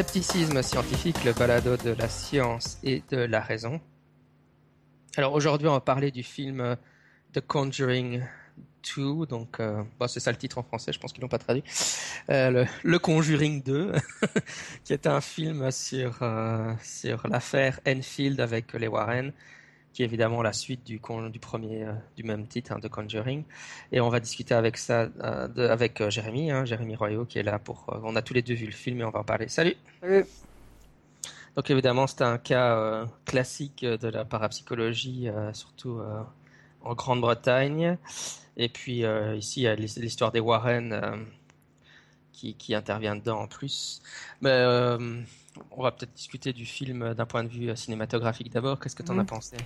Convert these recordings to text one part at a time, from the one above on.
Scepticisme scientifique, le balado de la science et de la raison. Alors aujourd'hui, on va parler du film euh, The Conjuring 2, donc euh, c'est ça le titre en français, je pense qu'ils l'ont pas traduit. Euh, le, Conjuring 2, qui est un film sur sur l'affaire Enfield avec les Warren, qui est évidemment la suite du, du premier du même titre, hein, The Conjuring. Et on va discuter avec ça de, avec Jérémy, hein, Jérémy Royaux, qui est là pour. on a tous les deux vu le film et on va en parler. Salut. Salut. Donc évidemment, c'est un cas classique de la parapsychologie, surtout en Grande-Bretagne. Et puis euh, ici, il y a l'histoire des Warren euh, qui, qui, intervient dedans en plus. Mais euh, on va peut-être discuter du film d'un point de vue cinématographique d'abord. Qu'est-ce que tu en as pensé?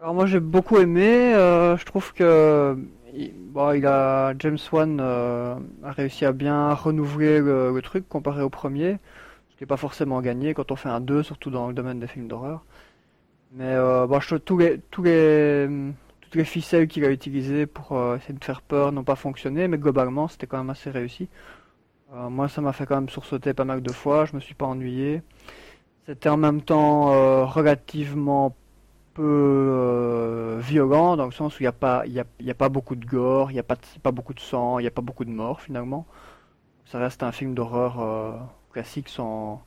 Alors moi j'ai beaucoup aimé. je trouve que bon, il a James Wan a réussi à bien renouveler le, truc comparé au premier, ce qui n'est pas forcément gagné quand on fait un 2, surtout dans le domaine des films d'horreur. Mais bon, je trouve tous les tous les les ficelles qu'il a utilisées pour euh, essayer de faire peur n'ont pas fonctionné, mais globalement c'était quand même assez réussi. Euh, moi ça m'a fait quand même sursauter pas mal de fois, je me suis pas ennuyé. C'était en même temps euh, relativement peu violent dans le sens où il n'y a pas il y a, pas beaucoup de gore, il n'y a pas pas beaucoup de sang, il n'y a pas beaucoup de morts finalement. Ça reste un film d'horreur classique sans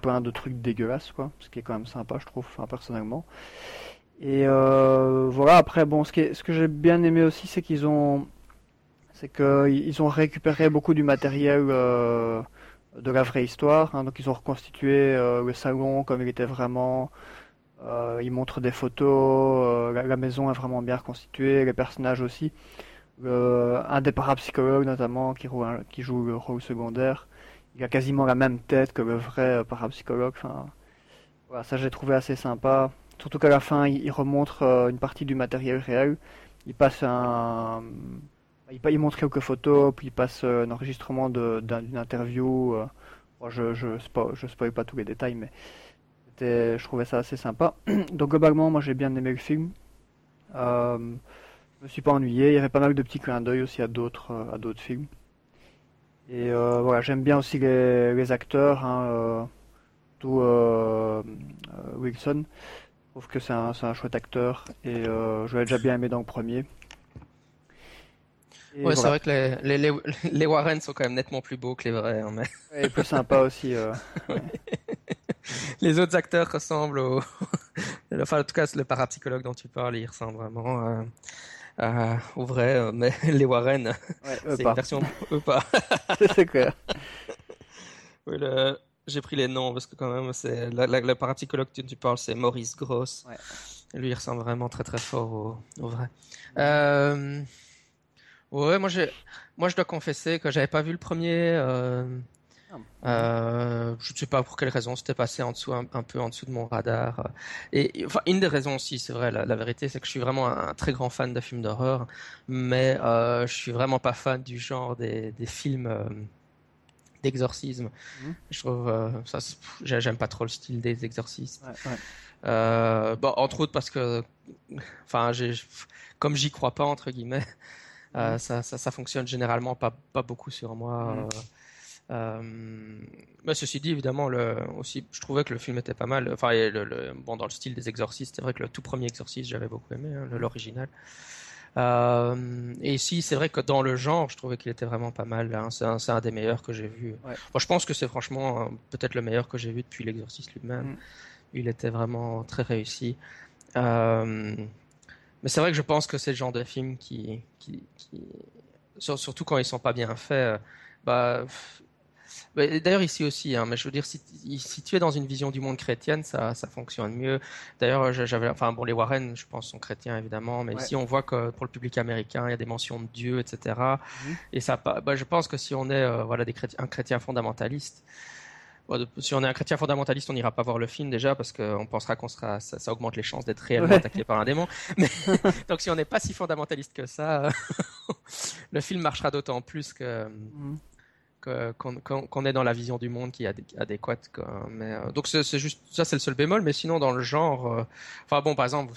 plein de trucs dégueulasses quoi, ce qui est quand même sympa je trouve personnellement. Et euh, voilà, après, bon, ce, ce que j'ai bien aimé aussi, c'est qu'ils ont, c'est qu'ils ont récupéré beaucoup du matériel euh, de la vraie histoire. Hein. donc, ils ont reconstitué euh, le salon comme il était vraiment. ils montrent des photos. La, maison est vraiment bien reconstituée, les personnages aussi. un des parapsychologues, notamment, qui, qui joue le rôle secondaire, il a quasiment la même tête que le vrai parapsychologue. Enfin, voilà, ça j'ai trouvé assez sympa. Surtout qu'à la fin, il, remontre euh, une partie du matériel réel. Il passe un. Il, montre quelques photos, puis il passe euh, un enregistrement d'une interview. Euh. je je spoil, je pas tous les détails, mais je trouvais ça assez sympa. Donc globalement, moi j'ai bien aimé le film. Euh, je me suis pas ennuyé. Il y avait pas mal de petits clins d'œil aussi à d'autres d'autres films. Et voilà, j'aime bien aussi les, acteurs, hein, tout Wilson. Je trouve que c'est un, un, chouette acteur et euh, je l'ai déjà bien aimé dans le premier. Ouais, c'est vrai que les, les, les, Warren sont quand même nettement plus beaux que les vrais. Hein, mais... Et plus sympas aussi. Euh, les autres acteurs ressemblent au. enfin, en tout cas, le parapsychologue dont tu parles, il ressemble vraiment à, au vrai. Mais les Warren, c'est une version. Eux pas. c'est clair. Oui, le j'ai pris les noms parce que quand même, c'est le parapsychologue que tu parles, c'est Maurice Gross. Ouais. lui, il ressemble vraiment très très fort au, au vrai. Euh... Ouais, moi, moi je dois confesser que j'avais pas vu le premier. Euh... Ah. Euh, je ne sais pas pour quelle raison, c'était passé en dessous, un, peu en dessous de mon radar. Et enfin, une des raisons aussi, c'est vrai, la, vérité, c'est que je suis vraiment un, très grand fan de films d'horreur, mais euh, je suis vraiment pas fan du genre des, des films euh, d'exorcisme. Mhm. Je trouve euh, ça, j'aime pas trop le style des exorcistes. Euh, bon, entre autres parce que, enfin, comme j'y crois pas entre guillemets, euh, mhm. ça, ça, fonctionne généralement pas, pas beaucoup sur moi. Mhm. mais ceci dit, évidemment, le, aussi, je trouvais que le film était pas mal. Enfin, le, bon, dans le style des exorcistes, c'est vrai que le tout premier exorciste, j'avais beaucoup aimé, hein, l'original. Euh, et ici, c'est vrai que dans le genre, je trouvais qu'il était vraiment pas mal. Hein. C'est un, un, des meilleurs que j'ai vu. Moi, je pense que c'est franchement peut-être le meilleur que j'ai vu depuis l'exorciste lui-même. Mm. Il était vraiment très réussi. Euh, mais c'est vrai que je pense que c'est le genre de film qui, qui, qui, surtout quand ils sont pas bien faits, bah, D'ailleurs ici aussi, hein, mais je veux dire, si, si, tu es dans une vision du monde chrétienne, ça, ça fonctionne mieux. D'ailleurs, j'avais, enfin bon, les Warren, je pense, sont chrétiens évidemment, mais ici on voit que pour le public américain, il y a des mentions de Dieu, etc. Mhm. Et ça, bah, je pense que si on est, euh, voilà, des chrétiens, un chrétien fondamentaliste, si on est un chrétien fondamentaliste, on n'ira pas voir le film déjà parce qu'on pensera qu'on sera, ça, augmente les chances d'être réellement attaqué par un démon. Mais, donc si on n'est pas si fondamentaliste que ça, le film marchera d'autant plus que. Mhm qu'on est dans la vision du monde qui est adéquate. Mais, euh, donc c'est juste ça, c'est le seul bémol. Mais sinon, dans le genre, euh, enfin bon, par exemple,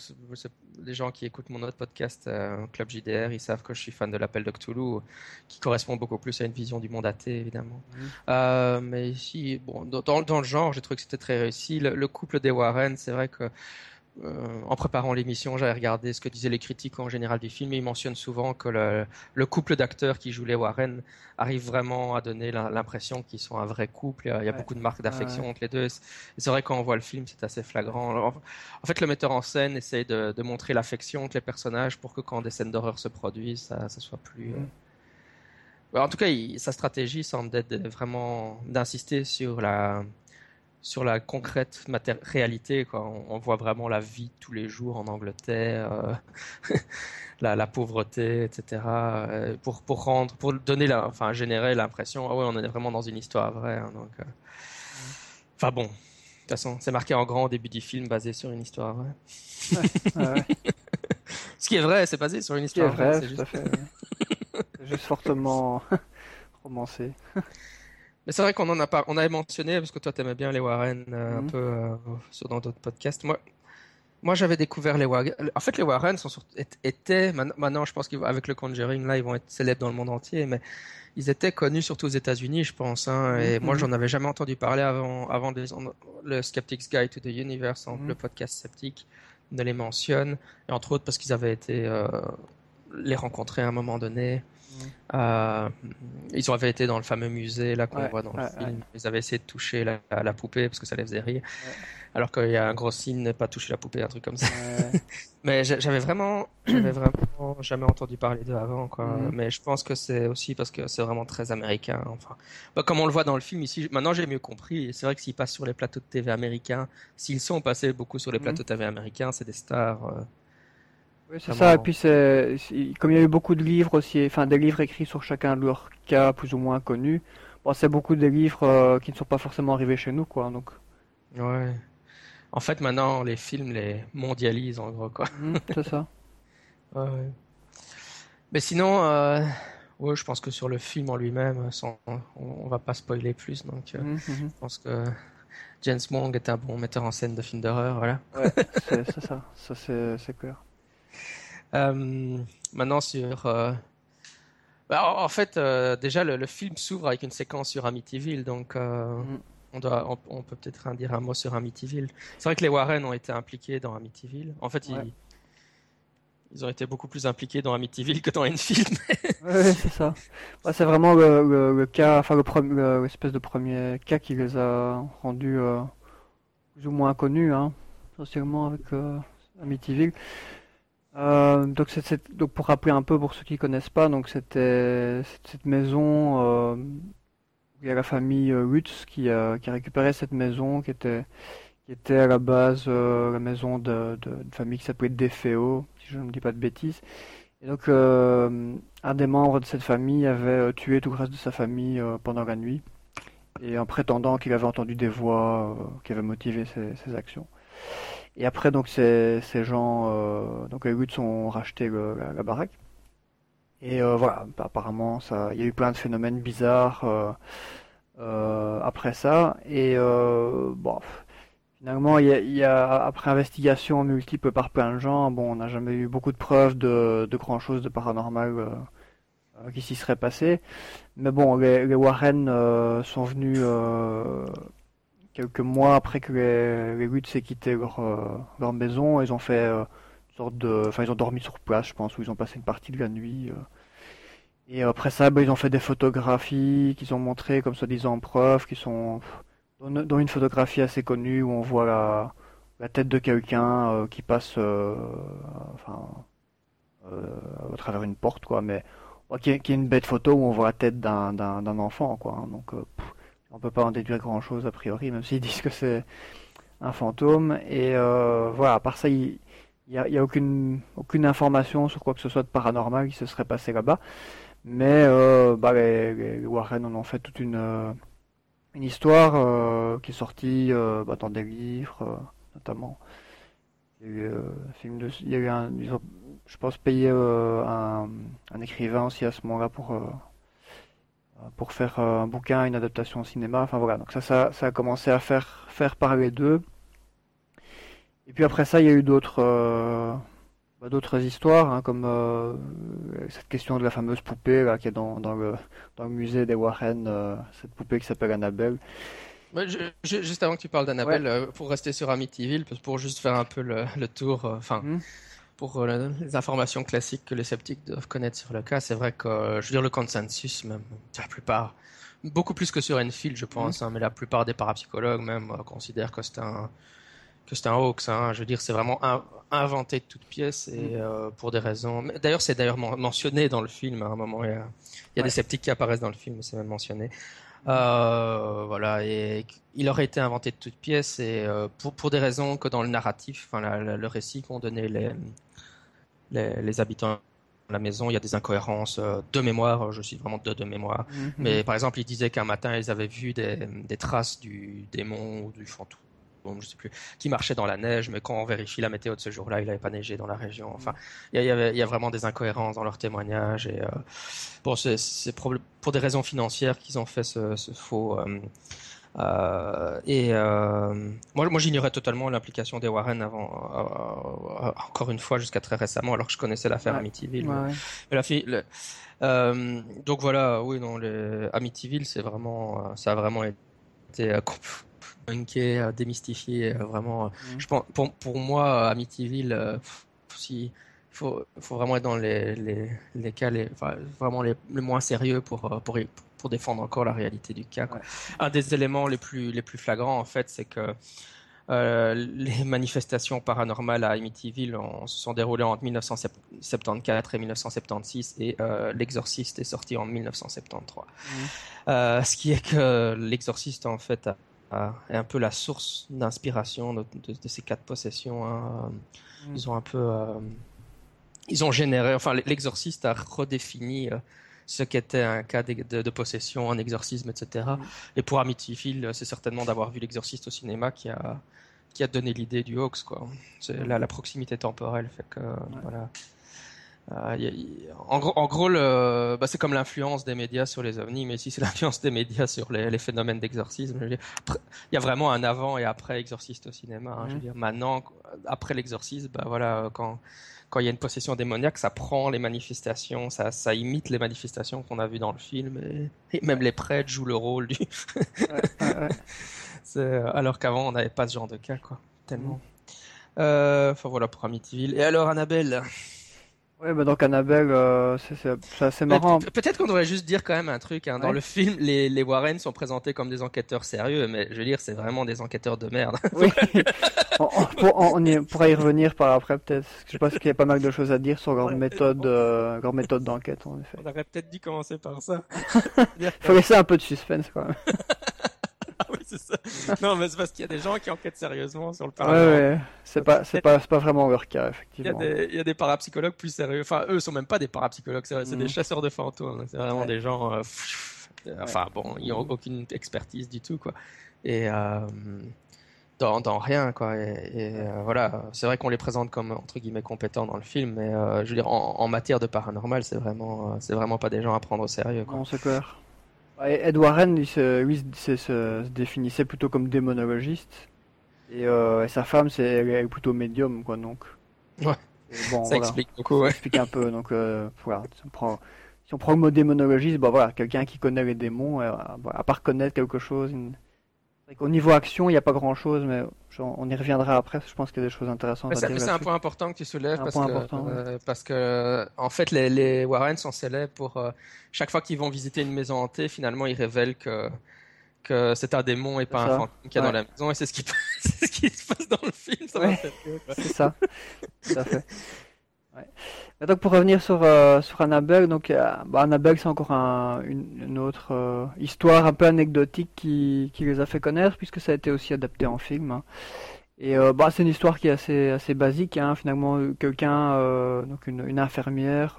les gens qui écoutent mon autre podcast, euh, Club JDR, ils savent que je suis fan de l'appel de Cthulhu, qui correspond beaucoup plus à une vision du monde athée, évidemment. Mmh. mais ici, bon, dans, dans, le genre, j'ai trouvé que c'était très réussi. le couple des Warren, c'est vrai que euh, en préparant l'émission, j'avais regardé ce que disaient les critiques en général du film et ils mentionnent souvent que le, couple d'acteurs qui jouent les Warren arrive vraiment à donner l'impression qu'ils sont un vrai couple. Il y a, beaucoup de marques d'affection entre les deux. C'est vrai quand on voit le film, c'est assez flagrant. en fait, le metteur en scène essaye de, montrer l'affection entre les personnages pour que quand des scènes d'horreur se produisent, ça, soit plus. Euh, en tout cas, sa stratégie semble être vraiment d'insister sur la sur la concrète réalité. Quoi. On, voit vraiment la vie tous les jours en Angleterre, euh, la, pauvreté, etc. Euh, pour, pour rendre, pour donner la, enfin générer l'impression, ah ouais, on est vraiment dans une histoire vraie. Hein, donc, euh. enfin bon, de toute façon, c'est marqué en grand au début du film, basé sur une histoire vraie. Ce qui est vrai, c'est basé sur une histoire vraie. c'est juste... juste fortement romancé. Mais c'est vrai qu'on en a pas, on avait mentionné parce que toi t'aimais bien les Warren euh, un mhm. peu euh, sur dans d'autres podcasts. Moi, moi j'avais découvert les Warren. En fait, les Warren sont étaient maintenant, je pense qu'avec le Conjuring là, ils vont être célèbres dans le monde entier, mais ils étaient connus surtout aux États-Unis, je pense. Hein, et moi, mhm. j'en avais jamais entendu parler avant, avant le Skeptic's Guide to the Universe, mhm. le podcast sceptique ne les mentionne, et entre autres parce qu'ils avaient été euh, les rencontrer à un moment donné. Euh, ils avaient été dans le fameux musée là qu'on voit dans le film. Ils avaient essayé de toucher la, poupée parce que ça les faisait rire. Alors qu'il y a un gros signe ne pas toucher la poupée, un truc comme ça. Mais j'avais vraiment, j'avais vraiment jamais entendu parler d'eux avant, quoi. Mhm. Mais je pense que c'est aussi parce que c'est vraiment très américain. Enfin, bah, comme on le voit dans le film ici, maintenant j'ai mieux compris. C'est vrai que s'ils passent sur les plateaux de TV américains, s'ils sont passés beaucoup sur les mhm. plateaux de TV américains, c'est des stars. Euh, oui, c'est ça. Et puis, c'est, comme il y a eu beaucoup de livres aussi, enfin des livres écrits sur chacun de leurs cas plus ou moins connus, bon, c'est beaucoup de livres euh, qui ne sont pas forcément arrivés chez nous, quoi. Donc. Ouais. En fait, maintenant, les films les mondialisent, en gros, quoi. Mmh, c'est ça. ouais, Mais sinon, euh... ouais, je pense que sur le film en lui-même, sans... on, va pas spoiler plus, donc euh, mmh, mmh. je pense que James Wong est un bon metteur en scène de films d'horreur, voilà. Ouais, c'est ça, ça c'est clair. Euh, maintenant sur euh, bah, en fait, euh, déjà, le, film s'ouvre avec une séquence sur Amityville, donc mm. on, doit, on, peut peut-être dire un mot sur Amityville. C'est vrai que les Warren ont été impliqués dans Amityville. En fait, ils, ils, ont été beaucoup plus impliqués dans Amityville que dans Enfield. oui, c'est ça. c'est vraiment le, cas, enfin, l'espèce de premier cas qui les a rendus plus ou moins connus, hein, essentiellement avec Amityville. Euh, donc, c'est, donc pour rappeler un peu pour ceux qui connaissent pas, donc c'était cette maison euh, il y a la famille euh, Wutz qui a, qui a récupéré cette maison qui était qui était à la base euh, la maison de, de, famille qui s'appelait Defeo, si je ne dis pas de bêtises. Et donc un des membres de cette famille avait tué tout le reste de sa famille pendant la nuit et en prétendant qu'il avait entendu des voix qui avaient motivé ses, ses actions. Et après, donc, ces, ces gens, euh, donc les Woods ont racheté la, baraque. Et euh, voilà, apparemment, ça, il y a eu plein de phénomènes bizarres euh, euh après ça. Et euh, bon, finalement, il y, a, y, a, après investigation multiple par plein de gens, bon, on n'a jamais eu beaucoup de preuves de, de grand chose de paranormal qui s'y serait passé. Mais bon, les, les Warren sont venus quelques mois après que les, les Woods aient quitté leur, euh, leur maison, ils ont fait euh, une sorte de, enfin ils ont dormi sur place, je pense, où ils ont passé une partie de la nuit. Euh. Et après ça, bah, ils ont fait des photographies qu'ils ont montrées comme soi-disant preuves, qui sont dont, une photographie assez connue où on voit la, la tête de quelqu'un qui passe, enfin, à travers une porte, quoi, mais qui est, qui est, une bête photo où on voit la tête d'un enfant, quoi. Hein. donc on peut pas en déduire grand chose a priori, même s'ils disent que c'est un fantôme. Et euh, voilà, à part ça, il n'y a, y a aucune, aucune information sur quoi que ce soit de paranormal qui se serait passé là-bas. Mais euh, bah, les, Warren en ont fait toute une, euh, histoire qui est sortie bah, dans des livres, notamment. Il y a eu, film de, il y a eu un, je pense, un, un, écrivain aussi à ce moment-là pour pour faire un bouquin, une adaptation au cinéma. Enfin voilà, donc ça, ça, ça a commencé à faire, faire parler d'eux. Et puis après ça, il y a eu d'autres bah, d'autres histoires, hein, comme cette question de la fameuse poupée là, qui est dans, dans, le, dans le musée des Warren, cette poupée qui s'appelle Annabelle juste avant que tu parles d'Annabelle, euh, pour rester sur Amityville, pour juste faire un peu le, tour, euh, enfin, hmm. Pour euh, les informations classiques que les sceptiques doivent connaître sur le cas, c'est vrai que, je veux dire, le consensus, même, la plupart, beaucoup plus que sur Enfield, je pense, hmm. hein, mais la plupart des parapsychologues même considèrent que c'est un que c'est un hoax. Hein. Je veux dire, c'est vraiment inventé de toutes pièces et hmm. pour des raisons. D'ailleurs, c'est d'ailleurs mentionné dans le film à un moment. Il y a, des sceptiques qui apparaissent dans le film, c'est même mentionné. Euh, voilà, et il aurait été inventé de toutes pièces et euh, pour, pour des raisons que dans le narratif, enfin le récit qu'ont donné les, les, habitants de la maison, il y a des incohérences euh, de mémoire, je suis vraiment de, de mémoire. Mhm. Mais par exemple, ils disaient qu'un matin, ils avaient vu des, des traces du démon ou du fantôme je sais plus, qui marchait dans la neige, mais quand on vérifie la météo de ce jour-là, il n'avait pas neigé dans la région. Enfin, il y, y, a vraiment des incohérences dans leurs témoignages. Et euh, bon, c'est pour des raisons financières qu'ils ont fait ce, faux. Euh, euh, et moi, moi j'ignorais totalement l'implication des Warren avant, encore une fois, jusqu'à très récemment, alors que je connaissais l'affaire Amityville. la fille, donc voilà, oui, non, les Amityville, c'est vraiment, ça a vraiment été euh, démystifié, euh, vraiment. Euh, mm. Je pense, pour, pour moi, Amityville, si faut, faut vraiment être dans les, les, les cas les, vraiment les, les, moins sérieux pour, pour, pour défendre encore la réalité du cas. Un des éléments les plus, les plus flagrants, en fait, c'est que les manifestations paranormales à Amityville se sont déroulées entre 1974 et 1976 et L'Exorciste est sorti en 1973. Mm. ce qui est que L'Exorciste, en fait, a est un peu la source d'inspiration de, ces quatre possessions. Hein. Mm. Ils ont un peu, euh, ils ont généré, enfin l'exorciste a redéfini euh, ce qu'était un cas de, possession, un exorcisme, etc. Mm. Et pour Amityville, c'est certainement d'avoir vu l'exorciste au cinéma qui a qui a donné l'idée du hoax quoi. La, la proximité temporelle fait que voilà. Euh, en gros, en gros le, bah, c'est comme l'influence des médias sur les ovnis, mais si c'est l'influence des médias sur les, les phénomènes d'exorcisme, il y a vraiment un avant et après exorciste au cinéma. Hein, je veux dire, maintenant, après l'exorcisme, bah, voilà, quand quand il y a une possession démoniaque, ça prend les manifestations, ça, ça imite les manifestations qu'on a vues dans le film, et, même les prêtres jouent le rôle du. ouais, alors qu'avant, on n'avait pas ce genre de cas, quoi, tellement. Euh, enfin voilà pour Amityville. Et alors Annabelle? Ouais, bah donc Annabelle, euh, c'est assez marrant. Peut-être qu'on devrait juste dire quand même un truc. Hein. Dans le film, les, les, Warren sont présentés comme des enquêteurs sérieux, mais je veux dire, c'est vraiment des enquêteurs de merde. Oui. on, on, y, pourra y revenir par après peut-être. Je pense qu'il y a pas mal de choses à dire sur leur méthode, euh, leur méthode d'enquête en effet. On aurait peut-être dû commencer par ça. Faut laisser un peu de suspense quand même. c'est ça. Non, mais c'est parce qu'il y a des gens qui enquêtent sérieusement sur le paranormal. Ouais, ouais. C'est pas, c'est pas, vraiment leur cas, effectivement. Il y, a des, il y a des parapsychologues plus sérieux. Enfin, eux sont même pas des parapsychologues, c'est, des mhm. chasseurs de fantômes. C'est vraiment des gens. Euh, enfin, bon, ils ont aucune expertise du tout, quoi. Et. Euh, dans, dans, rien quoi et, euh, voilà c'est vrai qu'on les présente comme entre guillemets compétents dans le film mais je veux dire en, en matière de paranormal c'est vraiment c'est vraiment pas des gens à prendre au sérieux quoi. non c'est clair Ed Warren, lui, se, lui, se, définissait plutôt comme démonologiste. Et, euh, sa femme, c'est elle est plutôt médium, quoi, donc. Ouais. Bon, ça explique beaucoup, ouais. Ça explique un peu, donc euh, voilà. Si on, prend, si on prend le mot démonologiste, bah voilà, quelqu'un qui connaît les démons, euh, à part connaître quelque chose, au niveau action, il n'y a pas grand chose, mais on y reviendra après. Je pense qu'il y a des choses intéressantes. C'est un point important que tu soulèves parce que, euh, parce que, en fait, les, les, Warren sont célèbres pour euh, chaque fois qu'ils vont visiter une maison hantée, finalement, ils révèlent que que c'est un démon et pas un fantôme qui est dans la maison et c'est ce qui ce qui se passe dans le film. C'est ça. Tout à fait. Ouais. donc pour revenir sur, euh, sur Annabelle, donc bah, Annabelle c'est encore un, une, autre euh, histoire un peu anecdotique qui, qui, les a fait connaître puisque ça a été aussi adapté en film. Hein. Et euh, bah, c'est une histoire qui est assez, assez basique. Hein. Finalement, quelqu'un, donc une, une infirmière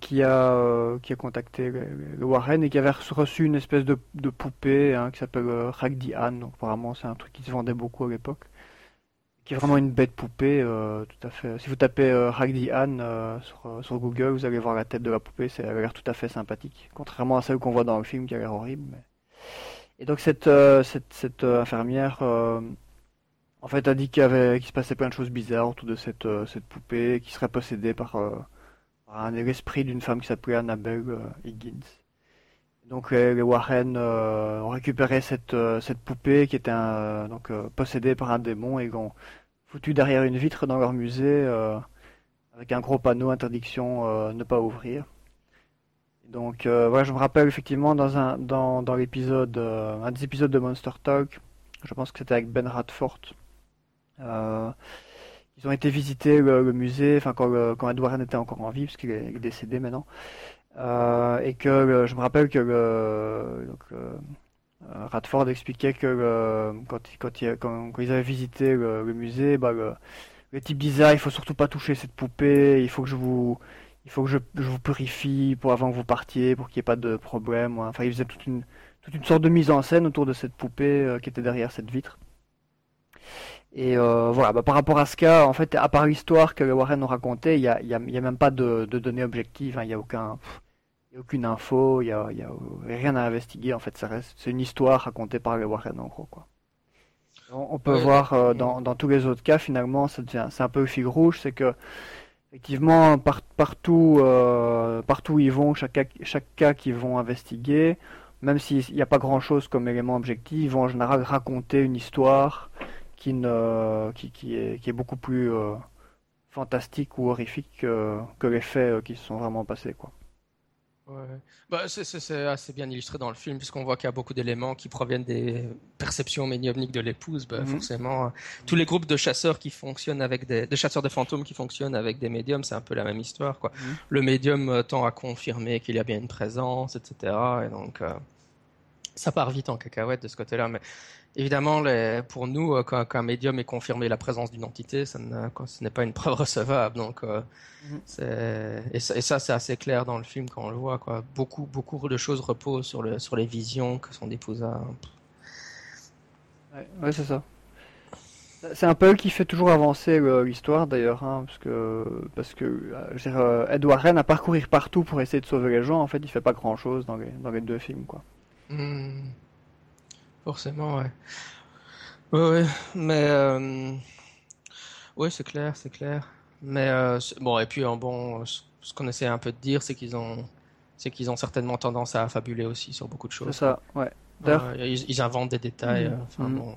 qui, a, qui a contacté le, Warren et qui avait reçu une espèce de, de poupée hein, qui s'appelle Ragdi Anne. Donc apparemment c'est un truc qui se vendait beaucoup à l'époque qui est vraiment une bête poupée, tout à fait. Si vous tapez Ragdi Anne sur, sur, Google, vous allez voir la tête de la poupée, c'est, elle a l'air tout à fait sympathique, contrairement à celle qu'on voit dans le film qui a l'air horrible. Et donc cette, cette, cette infirmière en fait, a dit qu'il avait, se passait plein de choses bizarres autour de cette, euh, cette poupée, qui serait possédée par, euh, un esprit d'une femme qui s'appelait Annabelle euh, Higgins. Donc les, Warren ont récupéré cette, cette poupée qui était donc possédée par un démon et l'ont foutu derrière une vitre dans leur musée avec un gros panneau interdiction ne pas ouvrir. Donc voilà, je me rappelle effectivement dans un dans, dans l'épisode un des épisodes de Monster Talk, je pense que c'était avec Ben Radford euh, ils ont été visiter le, musée, enfin quand, quand Edward était encore en vie, parce qu'il est, décédé maintenant. Euh, et que je me rappelle que donc, euh, Radford expliquait que quand, quand, quand, ils avaient visité le, musée, bah, le, type disait ah, il faut surtout pas toucher cette poupée, il faut que je vous, il faut que je, je vous purifie pour avant que vous partiez, pour qu'il n'y ait pas de problème. Enfin, il faisait toute une, toute une sorte de mise en scène autour de cette poupée qui était derrière cette vitre. Et euh, voilà, bah, par rapport à ce cas, en fait, à part l'histoire que Warren nous racontait, il n'y a, y a, y a, même pas de, de données objectives, hein. il n'y a, aucun, y a aucune info, il n'y a, y a, rien à investiguer, en fait, ça reste, c'est une histoire racontée par les Warren en gros. Quoi. On, peut voir euh, dans, dans, tous les autres cas, finalement, c'est un peu le fil rouge, c'est que effectivement, par, partout, euh, partout où ils vont, chaque, chaque cas qu'ils vont investiguer, même s'il n'y a pas grand-chose comme élément objectif, ils vont en général raconter une histoire qui, qui, est, qui est beaucoup plus euh, fantastique ou horrifique que, que les faits qui se sont vraiment passés. Quoi. Ouais. Bah, c'est assez bien illustré dans le film, puisqu'on voit qu'il y a beaucoup d'éléments qui proviennent des perceptions médiumniques de l'épouse. Bah, mhm. Forcément, tous les groupes de chasseurs qui fonctionnent avec des, de chasseurs de fantômes qui fonctionnent avec des médiums, c'est un peu la même histoire. Quoi. Mhm. Le médium euh, tend à confirmer qu'il y a bien une présence, etc. Et donc, ça part vite en cacahuète de ce côté-là. Mais Évidemment, pour nous, euh, quand, un médium est confirmé la présence d'une entité, ça ce n'est pas une preuve recevable. Donc, euh, mhm. et ça, c'est assez clair dans le film quand on le voit. Quoi. Beaucoup, beaucoup de choses reposent sur, le, sur les visions que son épouse a. Ouais, c'est ça. C'est un peu qui fait toujours avancer euh, l'histoire d'ailleurs, hein, parce que parce que Edward Rennes a parcourir partout pour essayer de sauver les gens. En fait, il fait pas grand chose dans les, dans les deux films, quoi. Hmm. Forcément, ouais. Ouais, ouais. Mais. Euh... Ouais, c'est clair, c'est clair. Mais. Euh, bon, et puis, bon, ce qu'on essaie un peu de dire, c'est qu'ils ont. C'est qu'ils ont certainement tendance à fabuler aussi sur beaucoup de choses. C'est ça, ouais. ils, inventent des détails. Enfin, bon,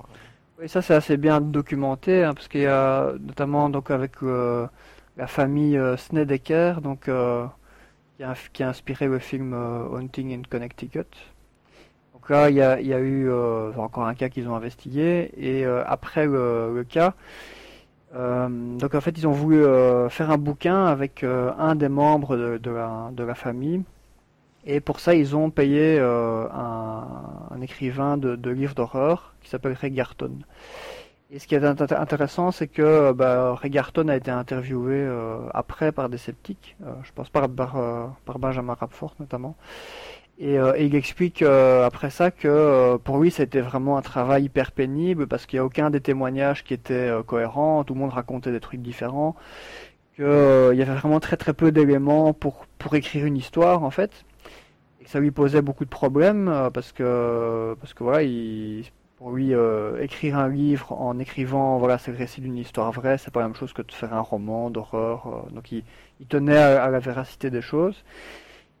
oui, ça c'est assez bien documenté, hein, parce qu'il y a notamment donc avec euh, la famille euh, Snedeker, donc qui a, qui, a, inspiré le film Hunting in Connecticut il y a, eu euh, encore un cas qu'ils ont investigué. Et euh, après le, cas, euh, donc en fait, ils ont voulu faire un bouquin avec un des membres de, la, famille. Et pour ça, ils ont payé un, écrivain de, livres d'horreur qui s'appelle Ray Garton. Et ce qui est intéressant, c'est que bah, Ray Garton a été interviewé après par des sceptiques, je pense par, par, par Benjamin Rapfort notamment. Euh, et, il explique euh, après ça que euh, pour lui c'était vraiment un travail hyper pénible parce qu'il n'y a aucun des témoignages qui était cohérent, tout le monde racontait des trucs différents, qu'il y avait vraiment très très peu d'éléments pour, pour écrire une histoire en fait, et que ça lui posait beaucoup de problèmes parce que parce que voilà, il, pour lui écrire un livre en écrivant voilà c'est le récit d'une histoire vraie, c'est pas la même chose que de faire un roman d'horreur, donc il, il tenait à la véracité des choses.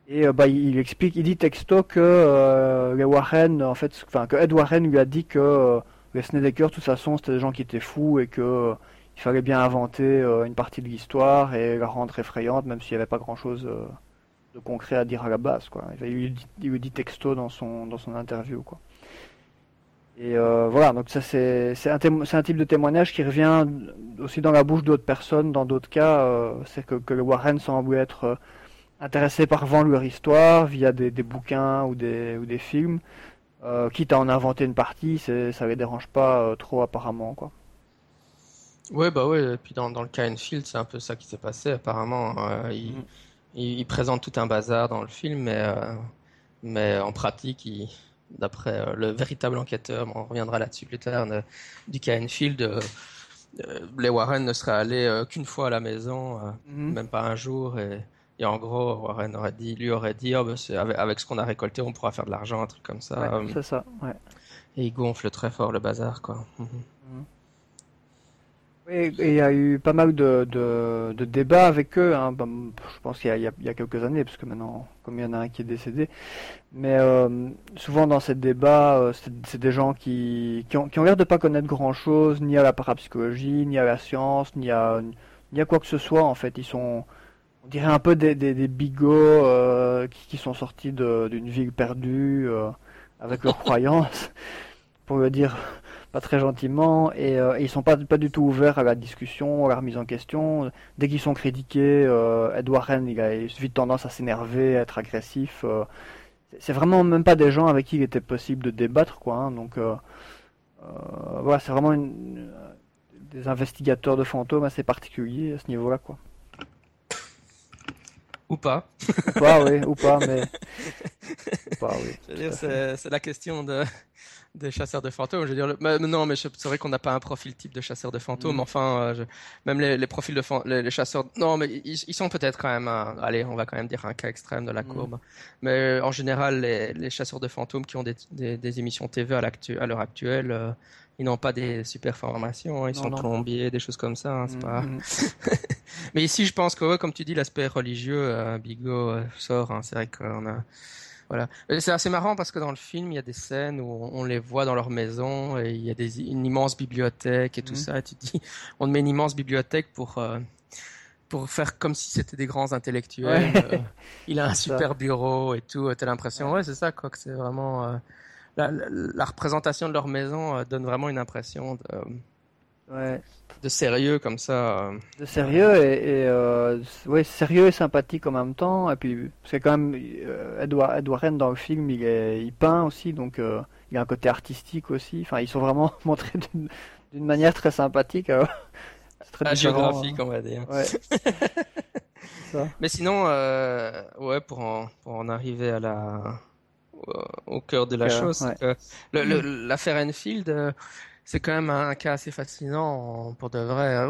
Et euh, bah, il explique, il dit texto que euh, les Warren, en fait, enfin que Ed Warren lui a dit que euh, les Snedeker, de toute façon, c'était des gens qui étaient fous et que il fallait bien inventer une partie de l'histoire et la rendre effrayante, même s'il n'y avait pas grand-chose de concret à dire à la base, quoi. Il lui dit, texto dans son dans son interview, quoi. Et voilà, donc ça c'est c'est un, un, type de témoignage qui revient aussi dans la bouche d'autres personnes, dans d'autres cas, c'est que, que le Warren semble être intéressés par vendre leur histoire via des, bouquins ou des, ou des films, euh, quitte à en inventer une partie, ça les dérange pas euh, trop apparemment quoi. Ouais bah ouais, et puis dans, dans le cas Enfield c'est un peu ça qui s'est passé apparemment. Euh, mm. il, il, présente tout un bazar dans le film, mais, mais en pratique, d'après le véritable enquêteur, on reviendra là-dessus plus tard, du cas Enfield les Warren ne seraient allés qu'une fois à la maison, mhm. même pas un jour, et, et, en gros, Warren aurait dit, lui aurait dit, oh, bah, avec, avec, ce qu'on a récolté, on pourra faire de l'argent, un truc comme ça. c'est ça, ouais. Et il gonfle très fort le bazar, quoi. Mhm. Et il y a eu pas mal de, de, débats avec eux, hein. je pense qu'il y, y, a quelques années, parce que maintenant, comme il y en a un qui est décédé. Mais euh, souvent dans ces débats, euh, c'est des gens qui, qui, ont, qui ont l'air de pas connaître grand-chose, ni à la parapsychologie, ni à la science, ni à, ni à quoi que ce soit, en fait. Ils sont, on dirait un peu des, des, des bigots euh, qui, qui, sont sortis d'une ville perdue avec leurs croyances, pour le dire pas très gentiment, et, euh, ils sont pas, pas du tout ouverts à la discussion, à la remise en question. Dès qu'ils sont critiqués, euh, Edward Rennes, il a vite tendance à s'énerver, à être agressif. Euh. c'est vraiment même pas des gens avec qui il était possible de débattre, quoi. Hein. donc euh, voilà, c'est vraiment une, des investigateurs de fantômes assez particuliers à ce niveau-là, quoi. Ou pas. Ou pas, oui, ou pas, mais. ou pas, oui. c'est la question de des chasseurs de fantômes. Je veux dire, mais, non, mais c'est vrai qu'on n'a pas un profil type de chasseur de fantômes. Mm. Enfin, euh, même les, profils de les, chasseurs, non, mais ils, sont peut-être quand même, un, allez, on va quand même dire un cas extrême de la mm. courbe. Mais euh, en général, les, chasseurs de fantômes qui ont des, des, émissions TV à l'heure actuelle, euh, ils n'ont pas des super formations. Ils sont plombiers, des choses comme ça. Hein, c'est mm, pas. mais ici, je pense que, comme tu dis, l'aspect religieux, Bigot sort. Hein. c'est vrai qu'on a voilà. C'est assez marrant parce que dans le film, il y a des scènes où on les voit dans leur maison et il y a des, une immense bibliothèque et tout mhm. ça. Et tu dis, on met une immense bibliothèque pour, euh, pour faire comme si c'était des grands intellectuels. Euh, il a un super bureau et tout. T'as l'impression, ouais, c'est ça, quoi, que c'est vraiment. Euh, la, la, représentation de leur maison donne vraiment une impression de. Ouais de sérieux comme ça. Euh. De sérieux et, et euh, ouais, sérieux et sympathique en même temps. Et puis, parce que quand même, euh, Edward, Edward Rennes dans le film, il, est, il peint aussi, donc euh, il y a un côté artistique aussi. Enfin, ils sont vraiment montrés d'une manière très sympathique. C'est très ah, géographique, on va dire. Ouais. Mais sinon, ouais, pour en, pour en arriver à la, au cœur de la chose, l'affaire Enfield, c'est quand même un cas assez fascinant pour de vrai.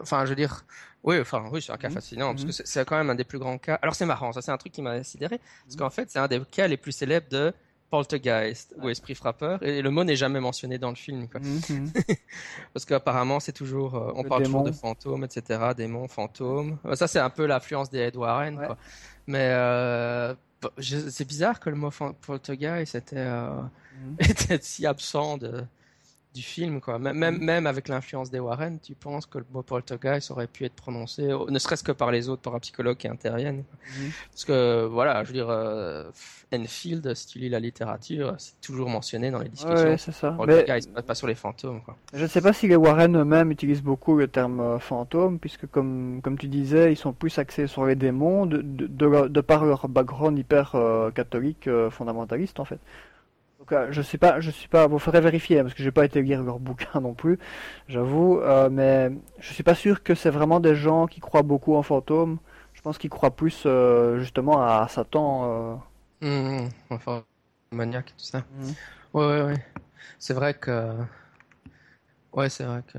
Enfin, je veux dire, oui, enfin, oui, c'est un cas mhm. fascinant parce que mhm. c'est quand même un des plus grands cas. Alors c'est marrant, ça c'est un truc qui m'a sidéré parce mhm. qu'en fait c'est un des cas les plus célèbres de poltergeist ou esprit frappeur et le mot n'est jamais mentionné dans le film quoi. parce qu'apparemment c'est toujours euh, on parle toujours de fantômes etc démons fantômes ça c'est un peu l'influence des Ed Warren quoi. mais euh, c'est bizarre que le mot poltergeist était, euh, était si absent de du film, quoi. Même, mm. même avec l'influence des Warren, tu penses que le mot poltergeist aurait pu être prononcé, ne serait-ce que par les autres parapsychologues qui interviennent. Mm. Parce que, voilà, je veux dire, euh, Enfield, si tu lis la littérature, c'est toujours mentionné dans les discussions. Ouais, c'est ça. Poltergeist, pas sur les fantômes, quoi. Je ne sais pas si les Warren eux-mêmes utilisent beaucoup le terme euh, fantôme, puisque, comme, comme tu disais, ils sont plus axés sur les démons, de, de, de, par leur background hyper euh, catholique, fondamentaliste, en fait. Euh, je sais pas, je suis pas. Vous faudrait vérifier parce que j'ai pas été lire leur bouquin non plus, j'avoue. Euh, mais je suis pas sûr que c'est vraiment des gens qui croient beaucoup en fantômes. Je pense qu'ils croient plus euh, justement à Satan. Mmh, mmh. enfin, maniaque et tout ça. Mmh. Ouais, ouais, ouais. C'est vrai que. Ouais, c'est vrai que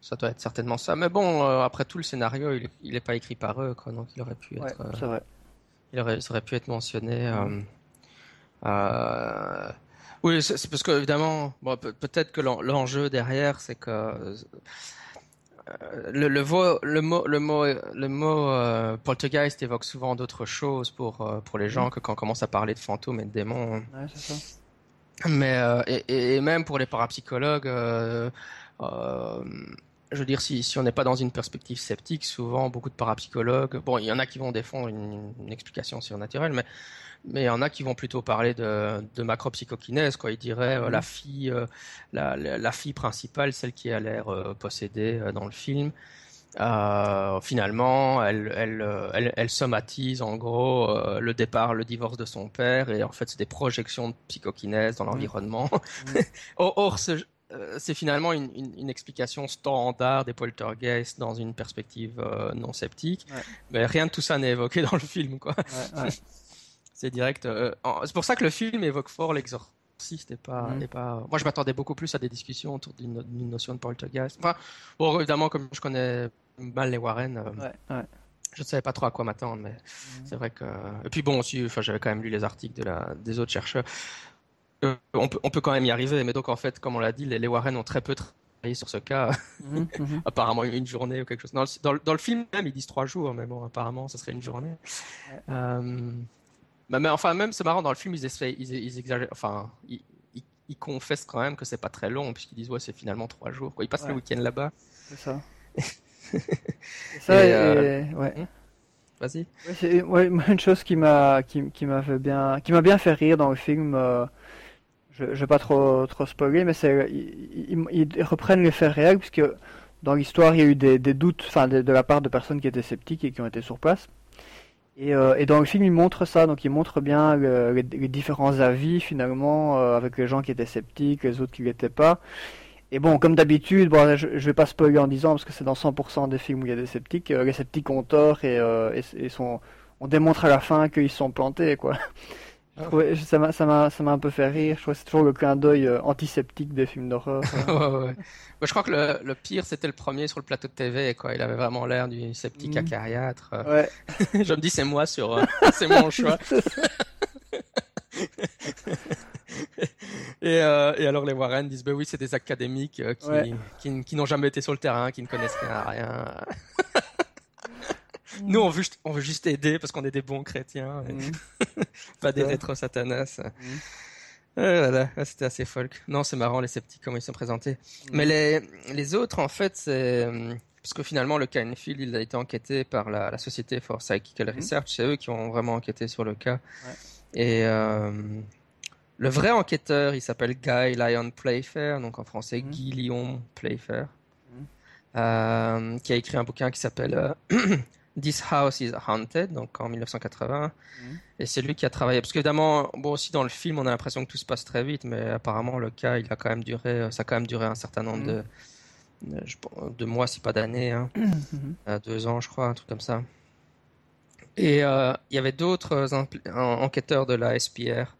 ça doit être certainement ça. Mais bon, après tout, le scénario, il, il est pas écrit par eux, quoi. Donc il aurait pu être. c'est vrai. Il aurait, ça aurait pu être mentionné. Euh, oui, c'est parce que évidemment, bon, peut-être que l'enjeu derrière, c'est que euh, le, mot, le mot, le mot euh, poltergeist évoque souvent d'autres choses pour euh, pour les gens que quand on commence à parler de fantômes et de démons. Ouais, ça. Mais et, et, même pour les parapsychologues, je veux dire, si, si on n'est pas dans une perspective sceptique, souvent beaucoup de parapsychologues, bon, il y en a qui vont défendre une, une explication surnaturelle, mais mais il y en a qui vont plutôt parler de, de macropsychokinèse, quoi. Ils diraient euh, la fille, euh, la, la, fille principale, celle qui a l'air euh, possédée dans le film. finalement, elle, elle, elle, elle, somatise en gros le départ, le divorce de son père, et en fait, c'est des projections de psychokinèse dans l'environnement. or, c'est finalement une, une, explication standard des poltergeists dans une perspective non sceptique, mais rien de tout ça n'est évoqué dans le film, quoi. Ouais, c'est direct. Euh, c'est pour ça que le film évoque fort C'était pas, mm. pas. Moi, je m'attendais beaucoup plus à des discussions autour d'une notion de poltergeist. Enfin, bon, évidemment, comme je connais mal les Warren, je ne savais pas trop à quoi m'attendre, mais mm. c'est vrai que. Et puis bon, aussi, enfin, j'avais quand même lu les articles de la... des autres chercheurs. Euh, on, peut, on peut quand même y arriver, mais donc en fait, comme on l'a dit, les, les Warren ont très peu sur ce cas. Mhm, mhm. apparemment une journée ou quelque chose. Dans le, dans, le, film même, ils disent trois jours, mais bon, apparemment, ce serait une journée. Euh, mais, enfin, même, c'est marrant, dans le film, ils, ils, ils exagèrent, enfin, ils, ils, confessent quand même que c'est pas très long, puisqu'ils disent, ouais, c'est finalement trois jours. Quoi. Ils passent le week-end là-bas. C'est ça. ça, et, euh, ouais. Hmm? Vas-y. Ouais, une chose qui m'a qui, qui m'a fait bien qui m'a bien fait rire dans le film euh, je, ne vais pas trop, trop spoiler, mais ils, reprennent les faits réels, puisque dans l'histoire, il y a eu des, doutes enfin, de, la part de personnes qui étaient sceptiques et qui ont été sur place. Et, euh, dans le film, ils montrent ça, donc ils montrent bien les, différents avis, finalement, euh, avec les gens qui étaient sceptiques, les autres qui l'étaient pas. Et bon, comme d'habitude, je, ne vais pas spoiler en disant, parce que c'est dans 100% des films où il y a des sceptiques, euh, les sceptiques ont tort et, et, sont, on démontre à la fin qu'ils sont plantés, quoi. Ouais, ça m'a, ça m'a, ça m'a un peu fait rire. Je crois que c'est toujours le clin d'œil euh, antiseptique des films d'horreur. ouais, ouais. je crois que le, le, pire, c'était le premier sur le plateau de TV, quoi. Il avait vraiment l'air du sceptique mm. acariâtre. Ouais. je me dis, c'est moi sur, euh, c'est mon choix. et, euh, et, alors les Warren disent, bah oui, c'est des académiques euh, qui, qui, qui n'ont jamais été sur le terrain, qui ne connaissent rien à rien. Nous, on veut, on veut juste aider parce qu'on est des bons chrétiens, mm. pas des rétro-satanas. Mm. voilà, c'était assez folk. Non, c'est marrant les sceptiques comment ils sont présentés. Mm. Mais les, les autres, en fait, c'est euh, parce que finalement le cas Enfield, il a été enquêté par la, la société for Psychical Research. C'est eux qui ont vraiment enquêté sur le cas. Et euh, le vrai enquêteur, il s'appelle Guy Lyon Playfair, donc en français Guy Lyon Playfair, euh, qui a écrit un bouquin qui s'appelle This House is Haunted, donc en 1980. Mhm. Et c'est lui qui a travaillé. Parce qu'évidemment, bon, aussi dans le film, on a l'impression que tout se passe très vite, mais apparemment, le cas, il a quand même duré, ça a quand même duré un certain nombre de, mhm. de, mois, si pas d'années, hein. Mhm. Euh, deux ans, je crois, un truc comme ça. Et euh, il y avait d'autres enquêteurs de la SPR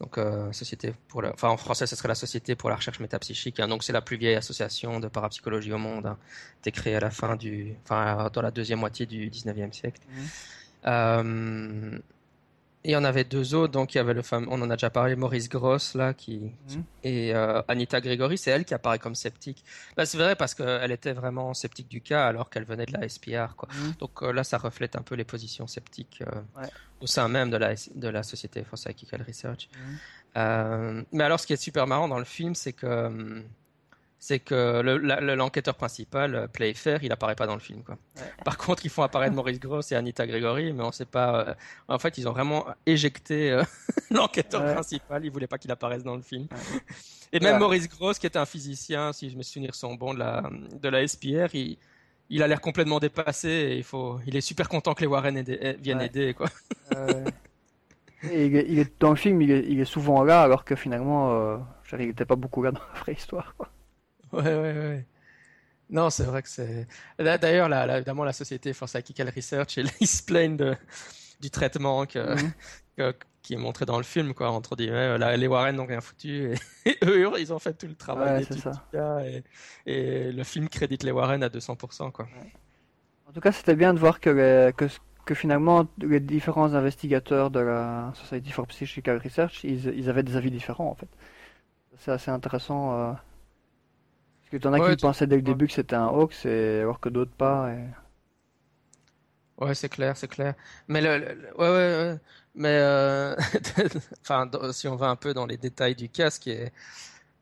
donc, euh, société pour la... enfin, en français, ce serait la Société pour la recherche métapsychique. Hein. Donc, c'est la plus vieille association de parapsychologie au monde. Hein. été créée à la fin du, enfin, dans la deuxième moitié du 19e siècle. Mmh. Euh, il y en avait deux autres, donc il y avait le fameux, on en a déjà parlé, Maurice Gross là, qui, mhm. et euh, Anita Gregory, c'est elle qui apparaît comme sceptique. Bah, c'est vrai parce qu'elle était vraiment sceptique du cas alors qu'elle venait de la SPR, quoi. Mhm. Donc euh, là, ça reflète un peu les positions sceptiques euh, au sein même de la de la société for Psychical Research. Mhm. mais alors, ce qui est super marrant dans le film, c'est que hum, c'est que l'enquêteur principal, euh, Playfair, il apparaît pas dans le film. Quoi. Par contre, ils font apparaître Maurice Gross et Anita Gregory, mais on sait pas. Euh, en fait, ils ont vraiment éjecté euh, l'enquêteur principal. Ils voulaient pas qu'il apparaisse dans le film. Et même Maurice Gross, qui était un physicien, si je me souviens son bon de la de la SPR, il, il a l'air complètement dépassé. Et il faut, il est super content que les Warren viennent aider, quoi. et il, est, dans le film, il est, il est, souvent là, alors que finalement, il n'était pas beaucoup là dans la vraie histoire. Quoi. Ouais, ouais, ouais. Non, c'est vrai que c'est. D'ailleurs, là, évidemment, la société For Psychical Research, ils se plaignent du traitement que, mhm. qui est montré dans le film, quoi. Entre guillemets, là, les Warren n'ont rien foutu et, eux, ils ont fait tout le travail ouais, ça. et, et, le film crédite les Warren à 200%, quoi. En tout cas, c'était bien de voir que, que, que, finalement, les différents investigateurs de la Society for Psychical Research, ils, ils avaient des avis différents, en fait. C'est assez intéressant. Euh parce que t'en as qui pensaient dès le début que c'était un hoax, et... alors que d'autres pas. Et... Ouais, c'est clair, c'est clair. Mais le, ouais, ouais, ouais, mais euh... enfin, si on va un peu dans les détails du cas, ce qui est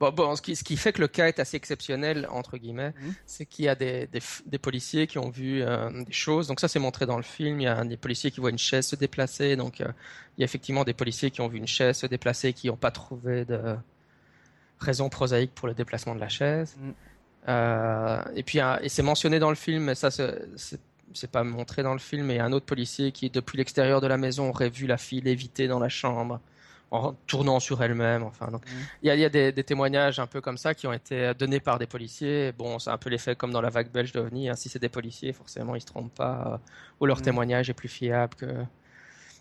bon, bon ce qui, ce qui fait que le cas est assez exceptionnel entre guillemets, mhm. c'est qu'il y a des, des, des, policiers qui ont vu euh, des choses. Donc ça, c'est montré dans le film. Il y a des policiers qui voient une chaise se déplacer. Donc euh, il y a effectivement des policiers qui ont vu une chaise se déplacer, qui n'ont pas trouvé de raison prosaïque pour le déplacement de la chaise. Mm. Euh, et puis, et c'est mentionné dans le film, mais ça, c'est pas montré dans le film. Et un autre policier qui, depuis l'extérieur de la maison, aurait vu la fille léviter dans la chambre en tournant sur elle-même. Enfin, donc, mm. il y a, y a des, des, témoignages un peu comme ça qui ont été donnés par des policiers. Bon, c'est un peu l'effet comme dans la vague belge d'OVNI. Hein. Si c'est des policiers, forcément, ils se trompent pas, euh, ou leur mm. témoignage est plus fiable que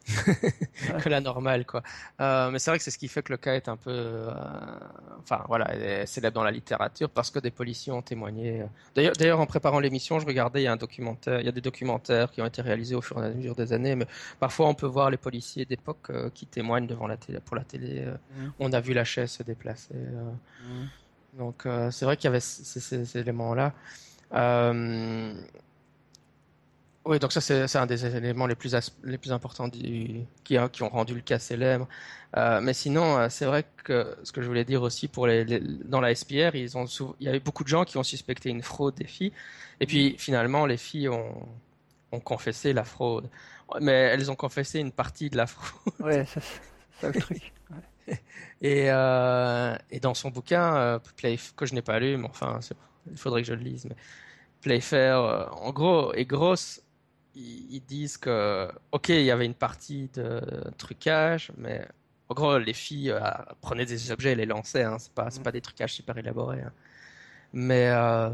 que la normale, quoi. Euh, mais c'est vrai que c'est ce qui fait que le cas est un peu, euh, enfin voilà, célèbre dans la littérature parce que des policiers ont témoigné. D'ailleurs, d'ailleurs, en préparant l'émission, je regardais, il y a un documentaire, il y a des documentaires qui ont été réalisés au fur et à mesure des années, mais parfois on peut voir les policiers d'époque euh, qui témoignent devant la télé, pour la télé. Mmh. On a vu la chaise se déplacer. Mmh. Donc c'est vrai qu'il y avait ces, ces éléments-là. Oui, donc ça c'est un des éléments les plus, les plus importants qui, qui, ont rendu le cas célèbre. Euh, mais sinon, euh, c'est vrai que ce que je voulais dire aussi pour les, dans la SPR, ils ont il y avait beaucoup de gens qui ont suspecté une fraude des filles, et puis finalement les filles ont, ont confessé la fraude, mais elles ont confessé une partie de la fraude. Ouais, c'est ça le truc. Et, euh, et, dans son bouquin, euh, que je n'ai pas lu, mais enfin, il faudrait que je le lise. Mais Playfair, euh, en gros, est grosse ils, disent que, ok, il y avait une partie de trucage, mais en gros, les filles euh, prenaient des objets et les lançaient. Hein, c'est pas, pas des trucages super élaborés. Hein. Mais, euh,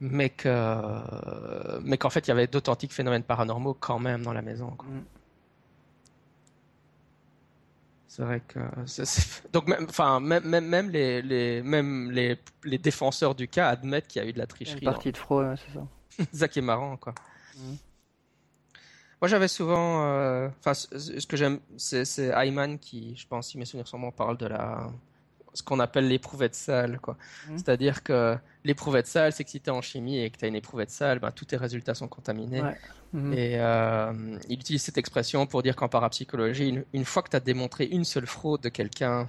mais que, mais qu'en fait, il y avait d'authentiques phénomènes paranormaux quand même dans la maison. Mm. C'est vrai que donc même enfin même même les, les même les, les défenseurs du cas admettent qu'il y a eu de la tricherie. Une partie de fraude, c'est ça. ça qui est marrant quoi. Mm. Moi, j'avais souvent. Euh, enfin, ce que j'aime, c'est Ayman qui, je pense, si mes souvenirs sont bons, parle de la. Ce qu'on appelle l'éprouvette sale, quoi. Mhm. C'est-à-dire que l'éprouvette sale, c'est que si tu es en chimie et que tu as une éprouvette sale, ben, tous tes résultats sont contaminés. Mhm. Et euh, il utilise cette expression pour dire qu'en parapsychologie, une, fois que tu as démontré une seule fraude de quelqu'un,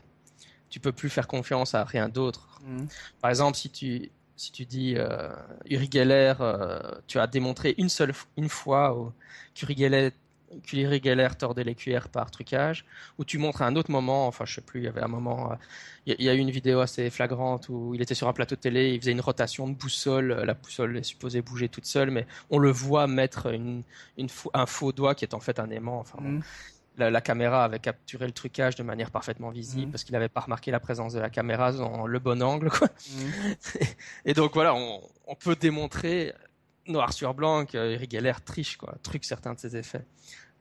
tu peux plus faire confiance à rien d'autre. Mhm. Par exemple, si tu si tu dis euh, Uri Geller, euh, tu as démontré une seule une fois qu'Uri Geller, tordait les cuillères par trucage, ou tu montres à un autre moment, enfin je sais plus, il y avait un moment, euh, il y, a eu une vidéo assez flagrante où il était sur un plateau de télé, il faisait une rotation de boussole, la boussole est supposée bouger toute seule, mais on le voit mettre un faux doigt qui est en fait un aimant. Mmh la, caméra avait capturé le trucage de manière parfaitement visible mhm. parce qu'il n'avait pas remarqué la présence de la caméra dans le bon angle. Quoi. Mhm. et, donc voilà, on, peut démontrer noir sur blanc que Geller triche, quoi, truc certains de ses effets.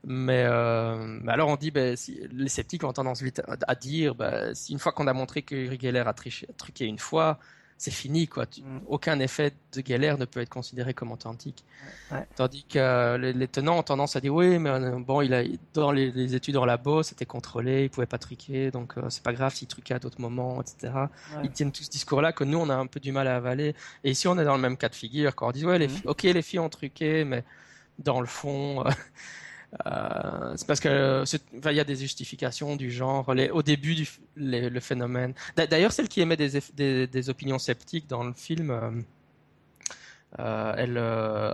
Mais, euh, alors on dit, ben, si, les sceptiques ont tendance vite à, dire, ben, si une fois qu'on a montré que Geller a, triché, a truqué une fois, c'est fini quoi. Mm. Aucun effet de galère ne peut être considéré comme authentique. Tandis que euh, les, tenants ont tendance à dire oui, mais euh, bon, il a dans les, études en labo, c'était contrôlé, il pouvait pas truquer, donc euh, c'est pas grave s'il truquait à d'autres moments, etc. Ils tiennent tout ce discours-là que nous on a un peu du mal à avaler. Et ici on est dans le même cas de figure quand on dit ouais, les mm. ok les filles ont truqué, mais dans le fond. Euh, c'est parce que il y a des justifications du genre au début du le phénomène. D'ailleurs, celle qui émet des, des, opinions sceptiques dans le film, euh, euh, elle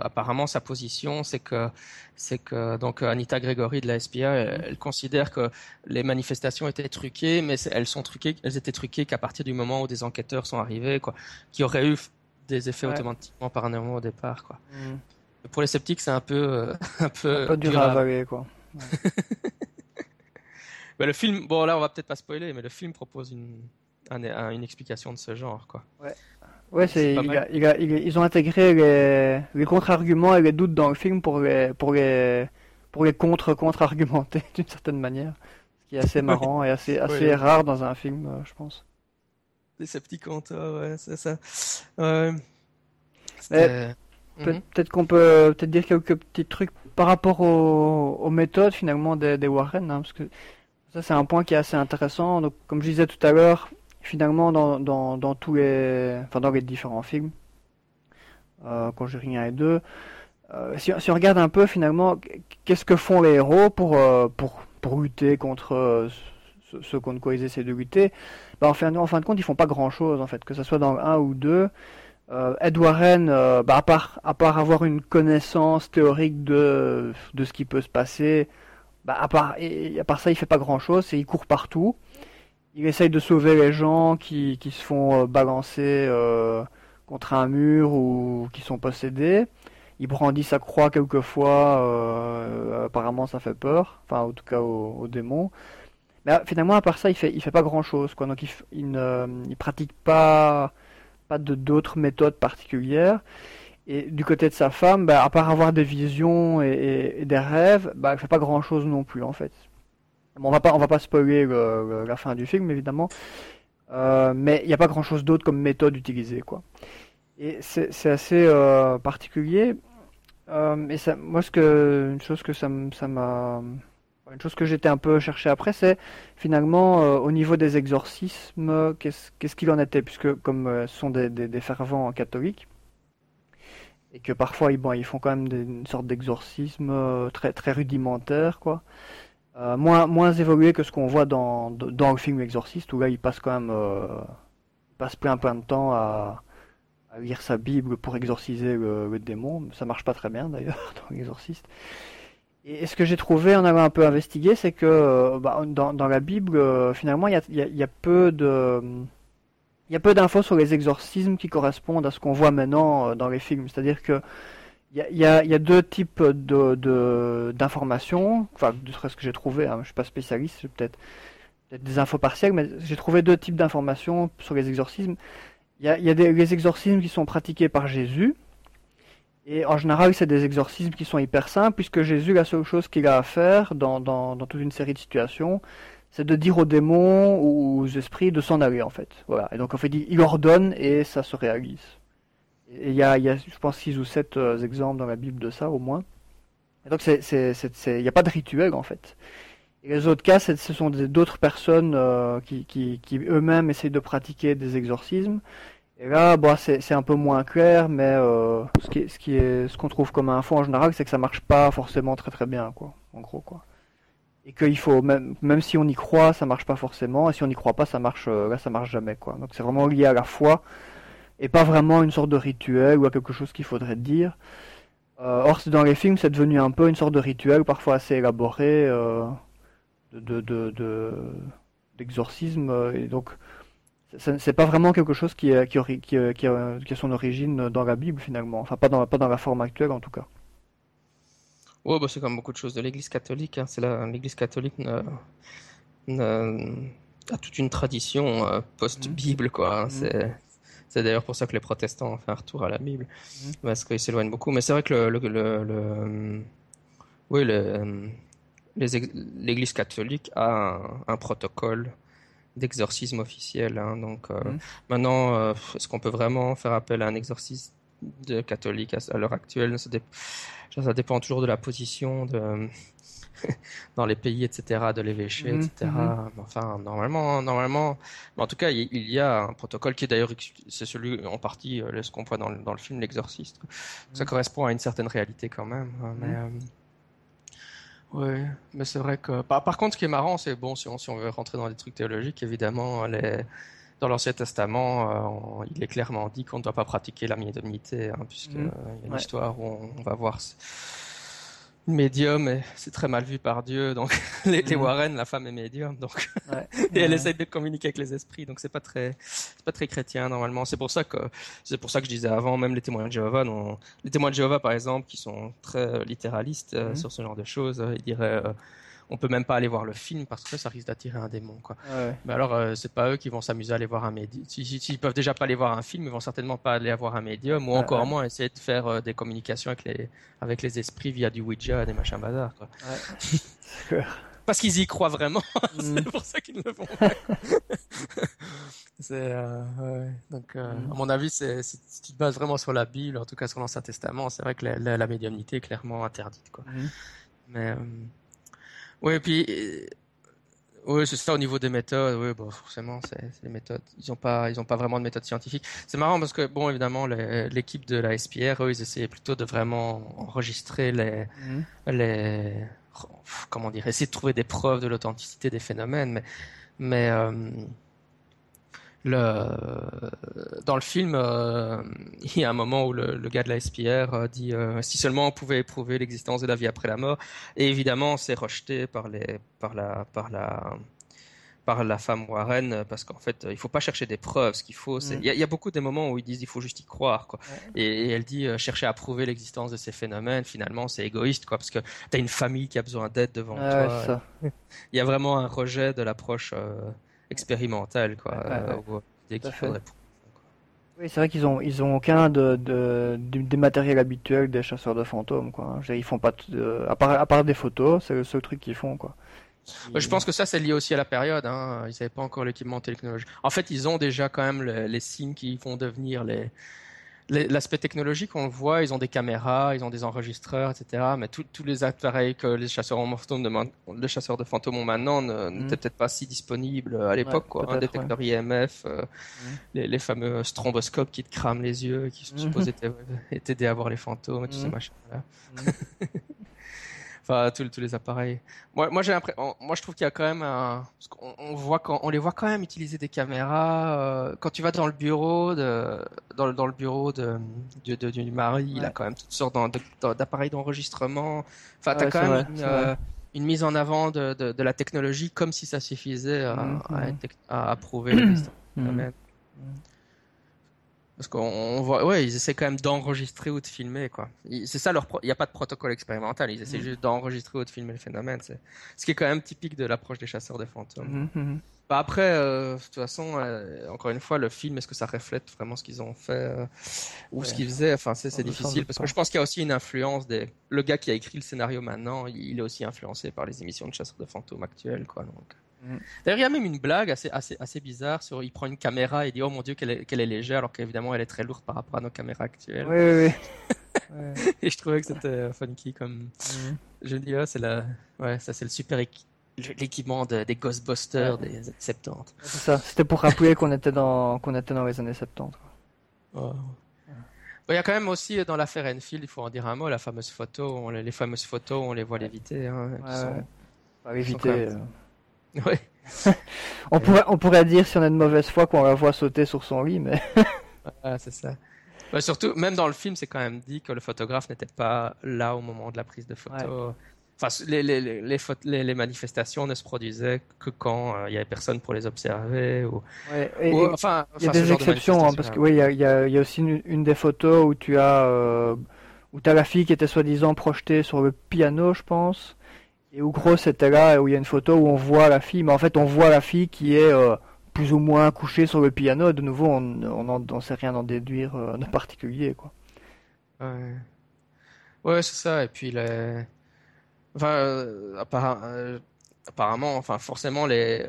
apparemment sa position, c'est que c'est que donc Anita Gregory de la SPA, elle, considère que les manifestations étaient truquées, mais elles sont truquées, elles étaient truquées qu'à partir du moment où des enquêteurs sont arrivés, quoi, qui auraient eu des effets automatiquement paranormaux au départ, quoi. Mm pour les sceptiques, c'est un peu, euh, un peu, un dur, à avaler, quoi. bah, le film, bon là, on va peut-être pas spoiler, mais le film propose une, une explication de ce genre, quoi. Ouais. Ouais, c'est, ils ont intégré les, les contre-arguments et les doutes dans le film pour les, pour les, pour les contre-contre-argumenter d'une certaine manière. Ce qui est assez marrant et assez, assez rare dans un film, euh, je pense. Les sceptiques ont ouais, c'est ça. Mhm. Peut-être qu'on peut peut-être dire quelques petits trucs par rapport aux, méthodes finalement des, Warren, hein, parce que ça c'est un point qui est assez intéressant. Donc, comme je disais tout à l'heure, finalement dans, dans, dans, tous les, enfin dans les différents films, euh, Conjuring 1 et 2, euh, si, si, on regarde un peu finalement, qu'est-ce que font les héros pour, euh, pour, pour lutter contre euh, ce, contre quoi ils essaient de lutter, bah, en, fin, en fin de compte ils font pas grand chose en fait, que ce soit dans 1 ou 2. Euh, Ed Warren, euh, bah, à, part, avoir une connaissance théorique de, de ce qui peut se passer, bah, à, part, à part ça, il fait pas grand chose, et il court partout. Il essaye de sauver les gens qui, qui se font euh, balancer euh, contre un mur ou qui sont possédés. Il brandit sa croix quelquefois, apparemment ça fait peur, enfin en tout cas aux, démons. Mais finalement, à part ça, il fait, il fait pas grand chose, quoi. Donc il, il, ne, il pratique pas pas de d'autres méthodes particulières. Et du côté de sa femme, bah, à part avoir des visions et, des rêves, bah, elle fait pas grand chose non plus en fait. On va pas, on va pas spoiler la fin du film évidemment, euh, mais il n'y a pas grand chose d'autre comme méthode utilisée quoi. Et c'est assez euh, particulier. Euh, et ça, moi, ce que, une chose que ça m'a, une chose que j'étais un peu cherché après, c'est finalement euh, au niveau des exorcismes, qu'est-ce qu'il en était, puisque comme euh, ce sont des, fervents catholiques et que parfois ils, ils font quand même une sorte d'exorcisme euh, très rudimentaire, quoi. moins évolué que ce qu'on voit dans, dans le film Exorciste où là il passe quand même plein plein de temps à lire sa Bible pour exorciser le, démon. Ça marche pas très bien d'ailleurs dans l'exorciste. Et ce que j'ai trouvé en allant un peu investiguer, c'est que euh, bah, dans, la Bible, finalement, il y a, peu de d'infos sur les exorcismes qui correspondent à ce qu'on voit maintenant euh, dans les films. C'est-à-dire que il y a, deux types de d'informations, enfin, de ce que j'ai trouvé. Hein, je suis pas spécialiste, peut-être peut des infos partielles, mais j'ai trouvé deux types d'informations sur les exorcismes. Il y a, y a des, les exorcismes qui sont pratiqués par Jésus, et en général, c'est des exorcismes qui sont hyper simples, puisque Jésus, la seule chose qu'il a à faire dans, dans, dans, toute une série de situations, c'est de dire aux démons ou aux esprits de s'en aller, en fait. Voilà. Et donc, en fait, il ordonne et ça se réalise. Et il y a, y a, je pense, six ou sept euh, exemples dans la Bible de ça, au moins. Et donc, il n'y a pas de rituel, en fait. Et les autres cas, ce sont d'autres personnes euh, qui, qui, qui eux-mêmes essayent de pratiquer des exorcismes et là, bon, c'est un peu moins clair, mais euh, ce qui, est, ce qu'on trouve comme info en général, c'est que ça marche pas forcément très très bien, quoi. En gros, quoi. Et qu'il faut même, même si on y croit, ça marche pas forcément, et si on n'y croit pas, ça marche, euh, là, ça marche jamais, quoi. Donc c'est vraiment lié à la foi, et pas vraiment une sorte de rituel ou à quelque chose qu'il faudrait dire. Euh, or, dans les films, c'est devenu un peu une sorte de rituel, parfois assez élaboré, de, d'exorcisme, et donc c'est pas vraiment quelque chose qui, qui, qui, qui, a, son origine dans la Bible finalement, enfin pas dans, pas dans la forme actuelle en tout cas. Ouais, bah c'est comme beaucoup de choses de l'Église catholique. Hein. C'est l'Église catholique a toute une tradition euh, post-Bible, quoi. Hein. Mhm. C'est c'est d'ailleurs pour ça que les protestants ont fait un retour à la Bible, mhm. parce qu'ils s'éloignent beaucoup. Mais c'est vrai que le, le, le, oui, l'Église catholique a un protocole d'exorcisme officiel. Hein, donc euh, mmh. maintenant, euh, est-ce qu'on peut vraiment faire appel à un exorcisme de catholique à, l'heure actuelle? Ça, ça, dépend toujours de la position de dans les pays, etc., de l'évêché, mmh, etc. Mmh. Enfin, normalement, normalement, mais en tout cas, il, y a un protocole qui est d'ailleurs, c'est celui en partie, euh, ce qu'on voit dans, dans, le film L'Exorciste. Ça correspond à une certaine réalité quand même. Hein, mais, oui, mais c'est vrai que. Par, par, contre, ce qui est marrant, c'est bon, si on, si on veut rentrer dans des trucs théologiques, évidemment, les... dans l'Ancien Testament, euh, il est clairement dit qu'on ne doit pas pratiquer la médiumnité, hein, puisqu'il mmh. y a une histoire où on, va voir médium et c'est très mal vu par Dieu. Donc les, les, mm. Warren, la femme est médium, donc et elle essaie de communiquer avec les esprits. Donc c'est pas très, c'est pas très chrétien normalement. C'est pour ça que c'est pour ça que je disais avant, même les témoins de Jéhovah, non, les témoins de Jéhovah par exemple, qui sont très littéralistes euh, mm. sur ce genre de choses, ils diraient euh, on peut même pas aller voir le film parce que ça risque d'attirer un démon quoi. Mais alors euh, c'est pas eux qui vont s'amuser à aller voir un médium. S'ils si, peuvent déjà pas aller voir un film, ils vont certainement pas aller voir un médium ou encore moins essayer de faire euh, des communications avec les avec les esprits via du Ouija, des machins bazar quoi. parce qu'ils y croient vraiment. c'est mm. pour ça qu'ils le font. c'est euh, donc mm. à mon avis, c'est si tu te bases vraiment sur la Bible, en tout cas sur l'Ancien Testament, c'est vrai que la, médiumnité est clairement interdite quoi. Mm. Mais oui, et puis, euh, oui, c'est ça au niveau des méthodes. Oui, bon, forcément, c'est les méthodes. Ils n'ont pas, ils ont pas vraiment de méthode scientifique. C'est marrant parce que, bon, évidemment, l'équipe de la SPR, eux, ils essayaient plutôt de vraiment enregistrer les, mhm. les, comment dire, essayer de trouver des preuves de l'authenticité des phénomènes, mais, mais euh, le, dans le film, euh, il y a un moment où le, gars de la SPR euh, dit euh, si seulement on pouvait éprouver l'existence de la vie après la mort. Et évidemment, c'est rejeté par les, par la, par la, par la femme Warren parce qu'en fait, il faut pas chercher des preuves. Ce qu'il faut, c'est, il y, a beaucoup des moments où ils disent il faut juste y croire, quoi. Et, elle dit chercher à prouver l'existence de ces phénomènes. Finalement, c'est égoïste, quoi, parce que tu as une famille qui a besoin d'aide devant toi. Il y a vraiment un rejet de l'approche expérimental quoi. Euh, Oui, c'est vrai qu'ils ont ils ont aucun de, de, des matériels habituels des chasseurs de fantômes quoi. Ils font pas de, à part à part des photos, c'est le seul truc qu'ils font quoi. Je pense que ça, c'est lié aussi à la période. Hein. Ils n'avaient pas encore l'équipement technologique. En fait, ils ont déjà quand même les signes qui vont devenir les, L'aspect technologique, on le voit, ils ont des caméras, ils ont des enregistreurs, etc. Mais tous les appareils que les chasseurs, de fantômes, les chasseurs de fantômes ont maintenant mhm. n'étaient peut-être pas si disponibles à l'époque. quoi. Un détecteur IMF, euh, mhm. les, fameux stromboscopes qui te crament les yeux, qui mhm. supposés t'aider à voir les fantômes et tout ces machins-là. enfin tous, les appareils. Moi, moi j'ai moi je trouve qu'il y a quand même un, on, voit quand, on les voit quand même utiliser des caméras. Euh, quand tu vas dans le bureau de, dans, dans le bureau de, du mari, il a quand même toutes sortes d'appareils d'enregistrement. Enfin, t'as quand même euh, une, mise en avant de, de, la technologie comme si ça suffisait à, mm-hmm. à, prouver parce qu'on voit, ouais, ils essaient quand même d'enregistrer ou de filmer, quoi. C'est ça leur, il n'y a pas de protocole expérimental. Ils essaient mm. juste d'enregistrer ou de filmer le phénomène. C'est ce qui est quand même typique de l'approche des chasseurs de fantômes. Mm, mm, bah après, euh, de toute façon, euh, encore une fois, le film, est-ce que ça reflète vraiment ce qu'ils ont fait euh, ou ce qu'ils faisaient? Enfin, c'est difficile parce que je pense qu'il y a aussi une influence des. Le gars qui a écrit le scénario maintenant, il est aussi influencé par les émissions de chasseurs de fantômes actuelles, quoi. Donc. Mm. D'ailleurs, il y a même une blague assez, assez, assez bizarre sur il prend une caméra et dit Oh mon dieu, qu'elle est, qu'elle est légère, alors qu'évidemment elle est très lourde par rapport à nos caméras actuelles. Oui, oui, et je trouvais que c'était funky comme. Mm. Je dis oh, c'est la... ouais, ça c'est le super l'équipement des Ghostbusters des années 70. C'est ça, c'était pour rappeler qu'on était, dans... qu'on était dans les années 70. Il y a quand même aussi dans l'affaire Enfield, il faut en dire un mot, la fameuse photo, les fameuses photos, on les voit léviter. Hein, Pas éviter. on, pourrait, on pourrait dire si on a de mauvaise foi qu'on la voit sauter sur son lit, mais. c'est ça. surtout, même dans le film, c'est quand même dit que le photographe n'était pas là au moment de la prise de photo. Enfin, les, les, les, les, manifestations ne se produisaient que quand euh, il y avait personne pour les observer. Ou, enfin, il y a des exceptions, hein, parce que oui, il y a, y, a, y a, aussi une, des photos où tu as, euh, où as la fille qui était soi-disant projetée sur le piano, je pense. Et où gros c'était là où il y a une photo où on voit la fille, mais en fait on voit la fille qui est euh, plus ou moins couchée sur le piano. De nouveau, on n'en sait rien en déduire euh, de particulier, quoi. Ouais, ouais c'est ça. Et puis les... enfin, euh, apparemment, enfin forcément les,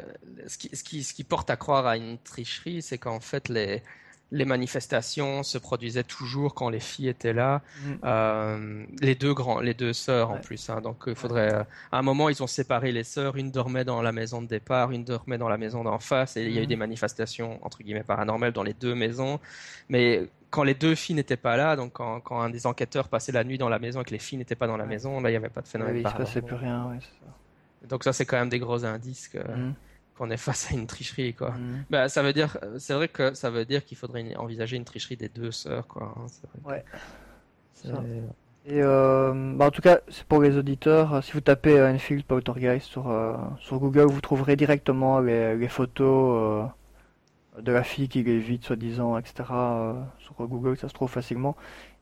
ce qui, ce qui, ce qui porte à croire à une tricherie, c'est qu'en fait les les manifestations se produisaient toujours quand les filles étaient là. Mm. Euh, les deux grands, les deux sœurs en plus. Hein. donc il faudrait. Euh, à un moment, ils ont séparé les sœurs. Une dormait dans la maison de départ, une dormait dans la maison d'en face. Et il y a eu mm. des manifestations entre guillemets paranormales dans les deux maisons. Mais quand les deux filles n'étaient pas là, donc quand, quand, un des enquêteurs passait la nuit dans la maison et que les filles n'étaient pas dans la maison, là il n'y avait pas de phénomène. il ne se passait plus rien. Donc ça c'est quand même des gros indices que. Mm qu'on est face à une tricherie quoi. Mm. Bah, ça veut dire c'est vrai que ça veut dire qu'il faudrait envisager une tricherie des deux sœurs quoi. Hein, ouais. Et euh, bah en tout cas, c'est pour les auditeurs, euh, si vous tapez euh, Enfield Poltergeist sur, sur Google, vous trouverez directement les, les photos de la fille qui lévite, soi-disant, etc. sur Google, ça se trouve facilement.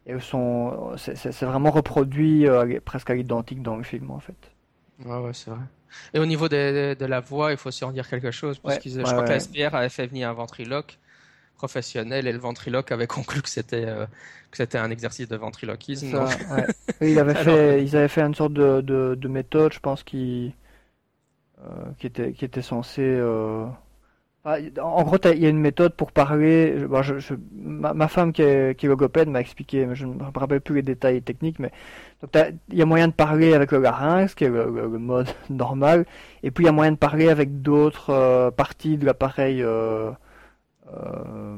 Et sont, c'est vraiment reproduit presque à l'identique dans le film, en fait. Ouais, ouais, c'est vrai. Et au niveau de, de, la voix, il faut aussi en dire quelque chose, parce que je crois que la SPR avait fait venir un ventriloque professionnel et le ventriloque avait conclu que c'était euh, que c'était un exercice de ventriloquisme. il avait fait, ils avaient fait une sorte de, de, de méthode, je pense, qui euh, qui était qui était censé euh, en gros, il y a une méthode pour parler. ma, femme qui est, qui est m'a expliqué, mais je ne me rappelle plus les détails techniques, mais il y a moyen de parler avec le larynx, qui est le, mode normal, et puis il y a moyen de parler avec d'autres euh, parties de l'appareil, euh, euh,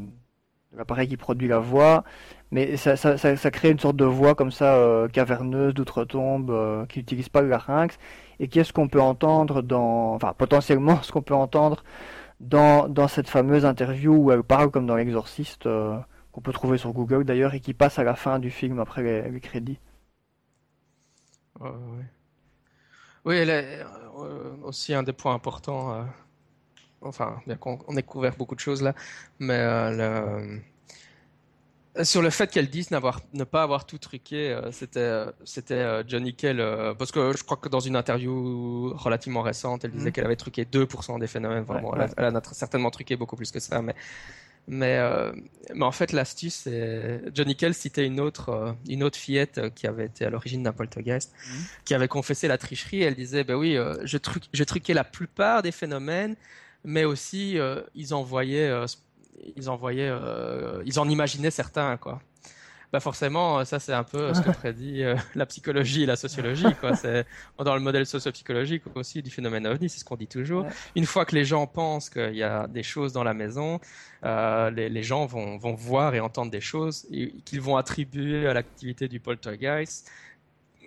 l'appareil qui produit la voix, mais ça, ça, ça, crée une sorte de voix comme ça euh, caverneuse, d'outre-tombe, qui n'utilise pas le larynx, et qui est ce qu'on peut entendre dans, enfin potentiellement ce qu'on peut entendre dans, cette fameuse interview où elle parle comme dans l'exorciste, euh, qu'on peut trouver sur Google d'ailleurs, et qui passe à la fin du film après les, crédits. Oui, elle est euh, aussi un des points importants. Euh, enfin, bien qu'on ait couvert beaucoup de choses là, mais sur le fait qu'elle dise n'avoir, ne pas avoir tout truqué, euh, c'était, euh, c'était euh, Johnny Kell, parce que je crois que dans une interview relativement récente, elle disait mhm. qu'elle avait truqué 2% des phénomènes. Vraiment, Elle, a, certainement truqué beaucoup plus que ça, mais Mais, mais en fait, l'astuce, c'est Johnny Kell citait une autre, une autre fillette qui avait été à l'origine d'un poltergeist, mhm. qui avait confessé la tricherie. Elle disait, ben oui, je, truc, je truquais la plupart des phénomènes, mais aussi ils envoyaient, ils envoyaient, ils en imaginaient certains, quoi bah forcément, ça c'est un peu ce que prédit euh, la psychologie et la sociologie. Quoi. C'est dans le modèle sociopsychologique aussi du phénomène ovni, c'est ce qu'on dit toujours. Une fois que les gens pensent qu'il y a des choses dans la maison, euh, les, les, gens vont, vont voir et entendre des choses qu'ils vont attribuer à l'activité du poltergeist,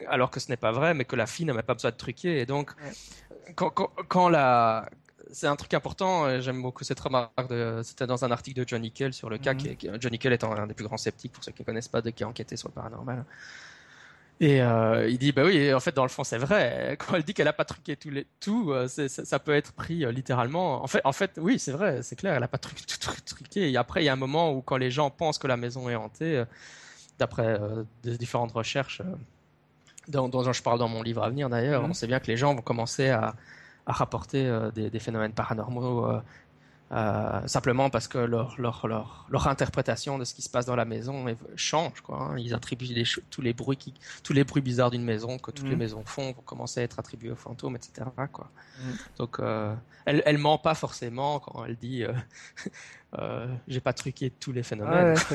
alors que ce n'est pas vrai, mais que la fille n'a même pas besoin de truquer. Et donc, quand, quand, quand la c'est un truc important. Euh, j'aime beaucoup cette remarque. C'était dans un article de Johnny Kell sur le cas. Mhm. Qui, Johnny Kell étant un des plus grands sceptiques pour ceux qui ne connaissent pas, de qui a enquêté sur le paranormal. Et euh, il dit, bah oui, en fait, dans le fond, c'est vrai. Quand elle dit qu'elle n'a pas truqué tout, les, tout euh, ça, peut être pris littéralement. En fait, en fait, oui, c'est vrai, c'est clair, elle n'a pas truqué, truqué. Et après, il y a un moment où, quand les gens pensent que la maison est hantée, d'après des différentes recherches, dont, dont, je parle dans mon livre à venir d'ailleurs, mhm. on sait bien que les gens vont commencer à, à rapporter euh, des, phénomènes paranormaux euh, euh, simplement parce que leur, leur, leur, leur, interprétation de ce qui se passe dans la maison change. Quoi, hein. Ils attribuent les, tous, les bruits qui, tous les bruits bizarres d'une maison que toutes les mhm. maisons font vont commencer à être attribués aux fantômes, etc. Quoi. Mhm. Donc, elle, elle ment pas forcément quand elle dit euh, j'ai pas truqué tous les phénomènes.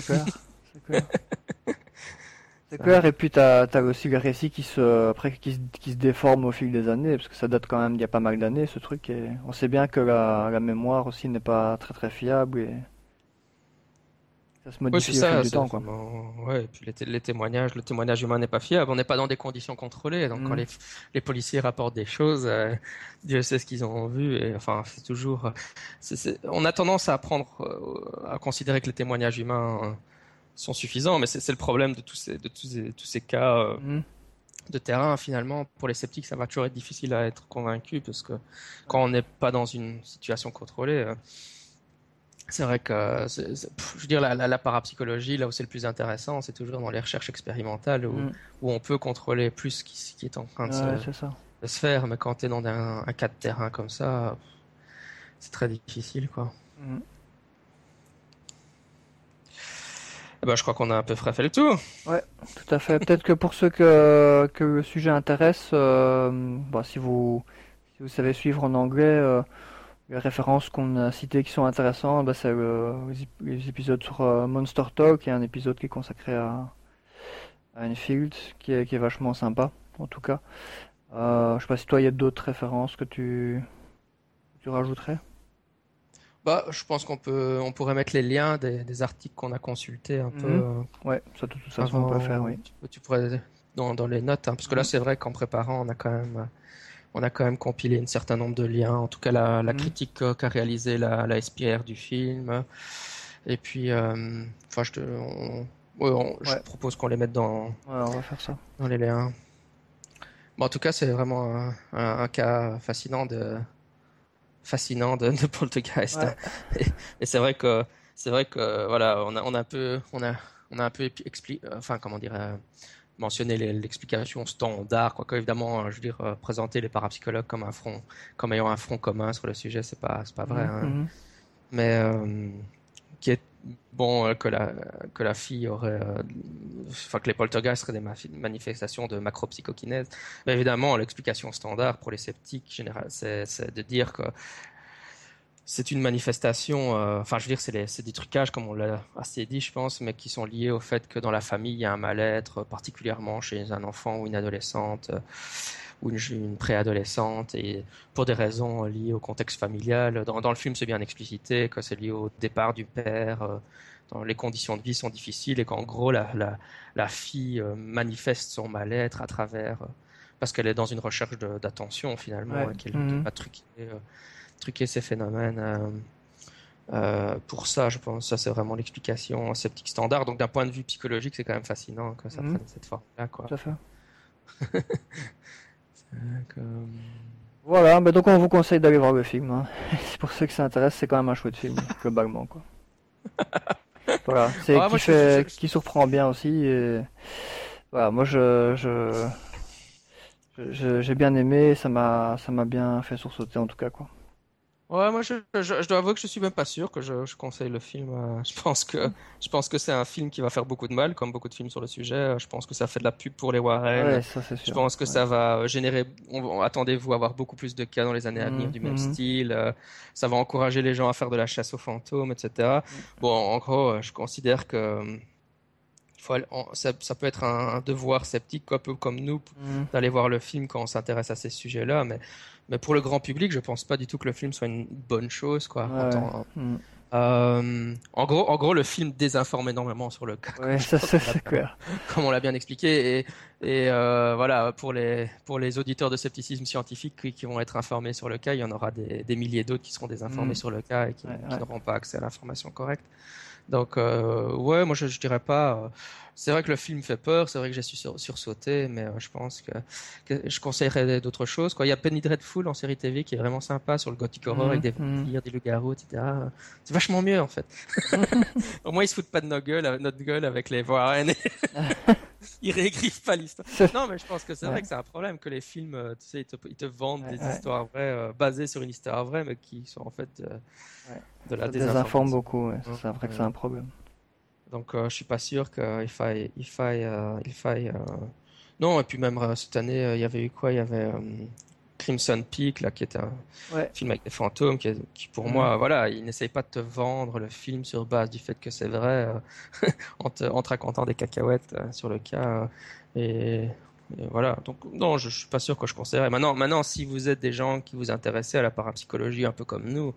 C'est clair, et puis t'as as aussi le récit qui se, après, qui, qui, se déforme au fil des années, parce que ça date quand même d'il y a pas mal d'années, ce truc, et on sait bien que la, la mémoire aussi n'est pas très très fiable, et ça se modifie au fil du temps, quoi. Ouais, et puis les, les, témoignages, le témoignage humain n'est pas fiable, on n'est pas dans des conditions contrôlées, donc quand mm. les, les, policiers rapportent des choses, euh, Dieu sait ce qu'ils ont vu, et enfin, c'est toujours, on a tendance à prendre, euh, à considérer que les témoignages humains, sont suffisants, mais c'est le problème de tous ces, de tous ces, tous ces cas euh, mm. de terrain. Finalement, pour les sceptiques, ça va toujours être difficile à être convaincu parce que quand on n'est pas dans une situation contrôlée, euh, c'est vrai que, je veux dire, la, la, parapsychologie, là où c'est le plus intéressant, c'est toujours dans les recherches expérimentales où, mm. où on peut contrôler plus ce qui, qui est en train de, se, de, se, faire. Mais quand tu es dans un, un, cas de terrain comme ça, c'est très difficile, quoi. Mm. Ben, je crois qu'on a à peu près fait le tour. Ouais, tout à fait. Peut-être que pour ceux que, que le sujet intéresse, euh, bah, si, vous, si vous savez suivre en anglais, euh, les références qu'on a citées qui sont intéressantes, bah, c'est les épisodes sur euh, Monster Talk et un épisode qui est consacré à, à Enfield, qui est, qui est vachement sympa, en tout cas. je sais pas si toi, il y a d'autres références que tu, tu rajouterais bah, je pense qu'on peut, on pourrait mettre les liens des, articles qu'on a consultés un peu. Mhm. Euh, ouais, ça de toute façon on peut faire, oui. Tu, pourrais dans, dans, les notes, hein, parce que là mhm. c'est vrai qu'en préparant, on a quand même, on a quand même compilé un certain nombre de liens. En tout cas, la, la mhm. critique qu'a réalisé la, la, SPR du film. Et puis, euh, enfin, je te, je propose qu'on les mette dans. on va faire ça. Dans les liens. Bon, en tout cas, c'est vraiment un cas fascinant de fascinant de, de Poltergeist. Et, c'est vrai que c'est vrai que voilà, on a, on a un peu on a on a un peu expliqué, enfin comment dire, euh, mentionné l'explication standard. Quoi évidemment, je veux dire, euh, présenter les parapsychologues comme un front, comme ayant un front commun sur le sujet, c'est pas c'est pas vrai. Hein. Mm-hmm. Mais euh, qui est bon que la que la fille aurait enfin que les poltergeists seraient des manifestations de macropsychokinèse. Mais évidemment l'explication standard pour les sceptiques c'est de dire que c'est une manifestation, euh, enfin je veux dire c'est des trucages comme on l'a assez dit je pense, mais qui sont liés au fait que dans la famille il y a un mal-être, particulièrement chez un enfant ou une adolescente ou une, préadolescente et pour des raisons liées au contexte familial. Dans, le film, c'est bien explicité que c'est lié au départ du père, euh, dans les conditions de vie sont difficiles et qu'en gros la, la, la, fille euh, manifeste son mal-être à travers euh, parce qu'elle est dans une recherche d'attention finalement et qu'elle mmh. pas truquer, truquer ces phénomènes. pour ça, je pense, ça c'est vraiment l'explication sceptique standard. Donc d'un point de vue psychologique, c'est quand même fascinant que ça mmh. prenne cette forme-là. Tout à fait. Voilà, mais donc on vous conseille d'aller voir le film. Hein. C'est pour ceux que ça intéresse, c'est quand même un chouette film, globalement. Quoi. voilà, c'est qui, fait, qui surprend bien aussi. Et... Voilà, moi je, je, j'ai bien aimé, ça m'a, ça m'a bien fait sursauter en tout cas quoi. Ouais, moi je, je, dois avouer que je suis même pas sûr que je, je conseille le film. Euh, je pense que je pense que c'est un film qui va faire beaucoup de mal, comme beaucoup de films sur le sujet. Euh, je pense que ça fait de la pub pour les Warren. Ouais, ça, sûr. Je pense que ça va générer. Attendez-vous à avoir beaucoup plus de cas dans les années à venir mmh, du même mmh. style. Euh, ça va encourager les gens à faire de la chasse aux fantômes, etc. Mmh. Bon, en gros, je considère que ça, peut être un, devoir sceptique, un peu comme nous, d'aller voir le film quand on s'intéresse à ces sujets-là. Mais mais pour le grand public, je pense pas du tout que le film soit une bonne chose, quoi. Mm. Euh, en, gros, en gros, le film désinforme énormément sur le cas. Ouais, ça, c'est clair. Comme on l'a bien expliqué. Et, et euh, voilà, pour les, pour les auditeurs de scepticisme scientifique qui, vont être informés sur le cas, il y en aura des, des milliers d'autres qui seront désinformés mm. sur le cas et qui, n'auront pas accès à l'information correcte. Donc, euh, ouais, moi, je, je dirais pas c'est vrai que le film fait peur, c'est vrai que j'ai su sursauter, mais euh, je pense que, je conseillerais d'autres choses. Quoi. Il y a Penny Dreadful en série TV qui est vraiment sympa sur le gothic horror avec des mhm, vampires, des loups-garous, etc. C'est vachement mieux en fait. Au moins ils se foutent pas de notre gueule, notre gueule avec les Warren. ils réécrivent pas l'histoire. Non, mais je pense que c'est vrai que c'est un problème que les films, euh, tu sais, ils te, vendent des histoires vraies euh, basées sur une histoire vraie, mais qui sont en fait de la désinformation. beaucoup, c'est vrai que c'est un problème. Donc euh, je suis pas sûr qu'il faille, il faille, euh, il faille. Euh, non, et puis même cette année, il y avait eu quoi? Il y avait Crimson Peak là, qui est un film avec des fantômes, qui, qui pour moi, voilà, il n'essaye pas de te vendre le film sur base du fait que c'est vrai, en, te, en, te, racontant des cacahuètes sur le cas. Et, voilà. Donc non, je, je suis pas sûr que je conseillerais. Maintenant, maintenant, si vous êtes des gens qui vous intéressez à la parapsychologie un peu comme nous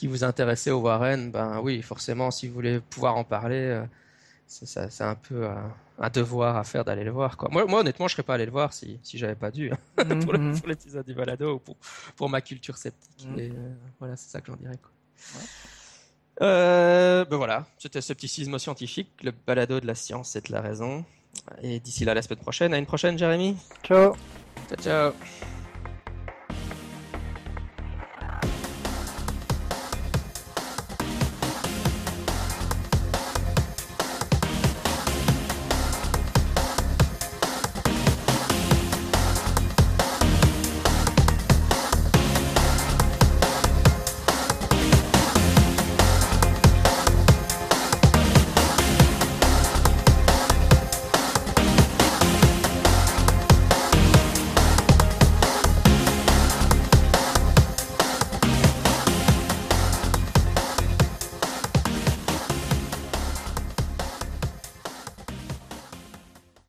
qui vous intéressait au Warren, ben oui, forcément, si vous voulez pouvoir en parler, euh, c'est un peu un, devoir à faire d'aller le voir. Quoi. Moi, moi, honnêtement, je serais pas allé le voir si, si j'avais pas dû hein, mhm. pour l'épisode du balado ou pour, pour ma culture sceptique. Mhm. Et, euh, voilà, c'est ça que j'en dirais. Quoi. Euh, ben voilà, c'était scepticisme scientifique, le balado de la science, c'est de la raison. Et d'ici là, la semaine prochaine. À une prochaine, Jérémy. Ciao. Ciao, ciao.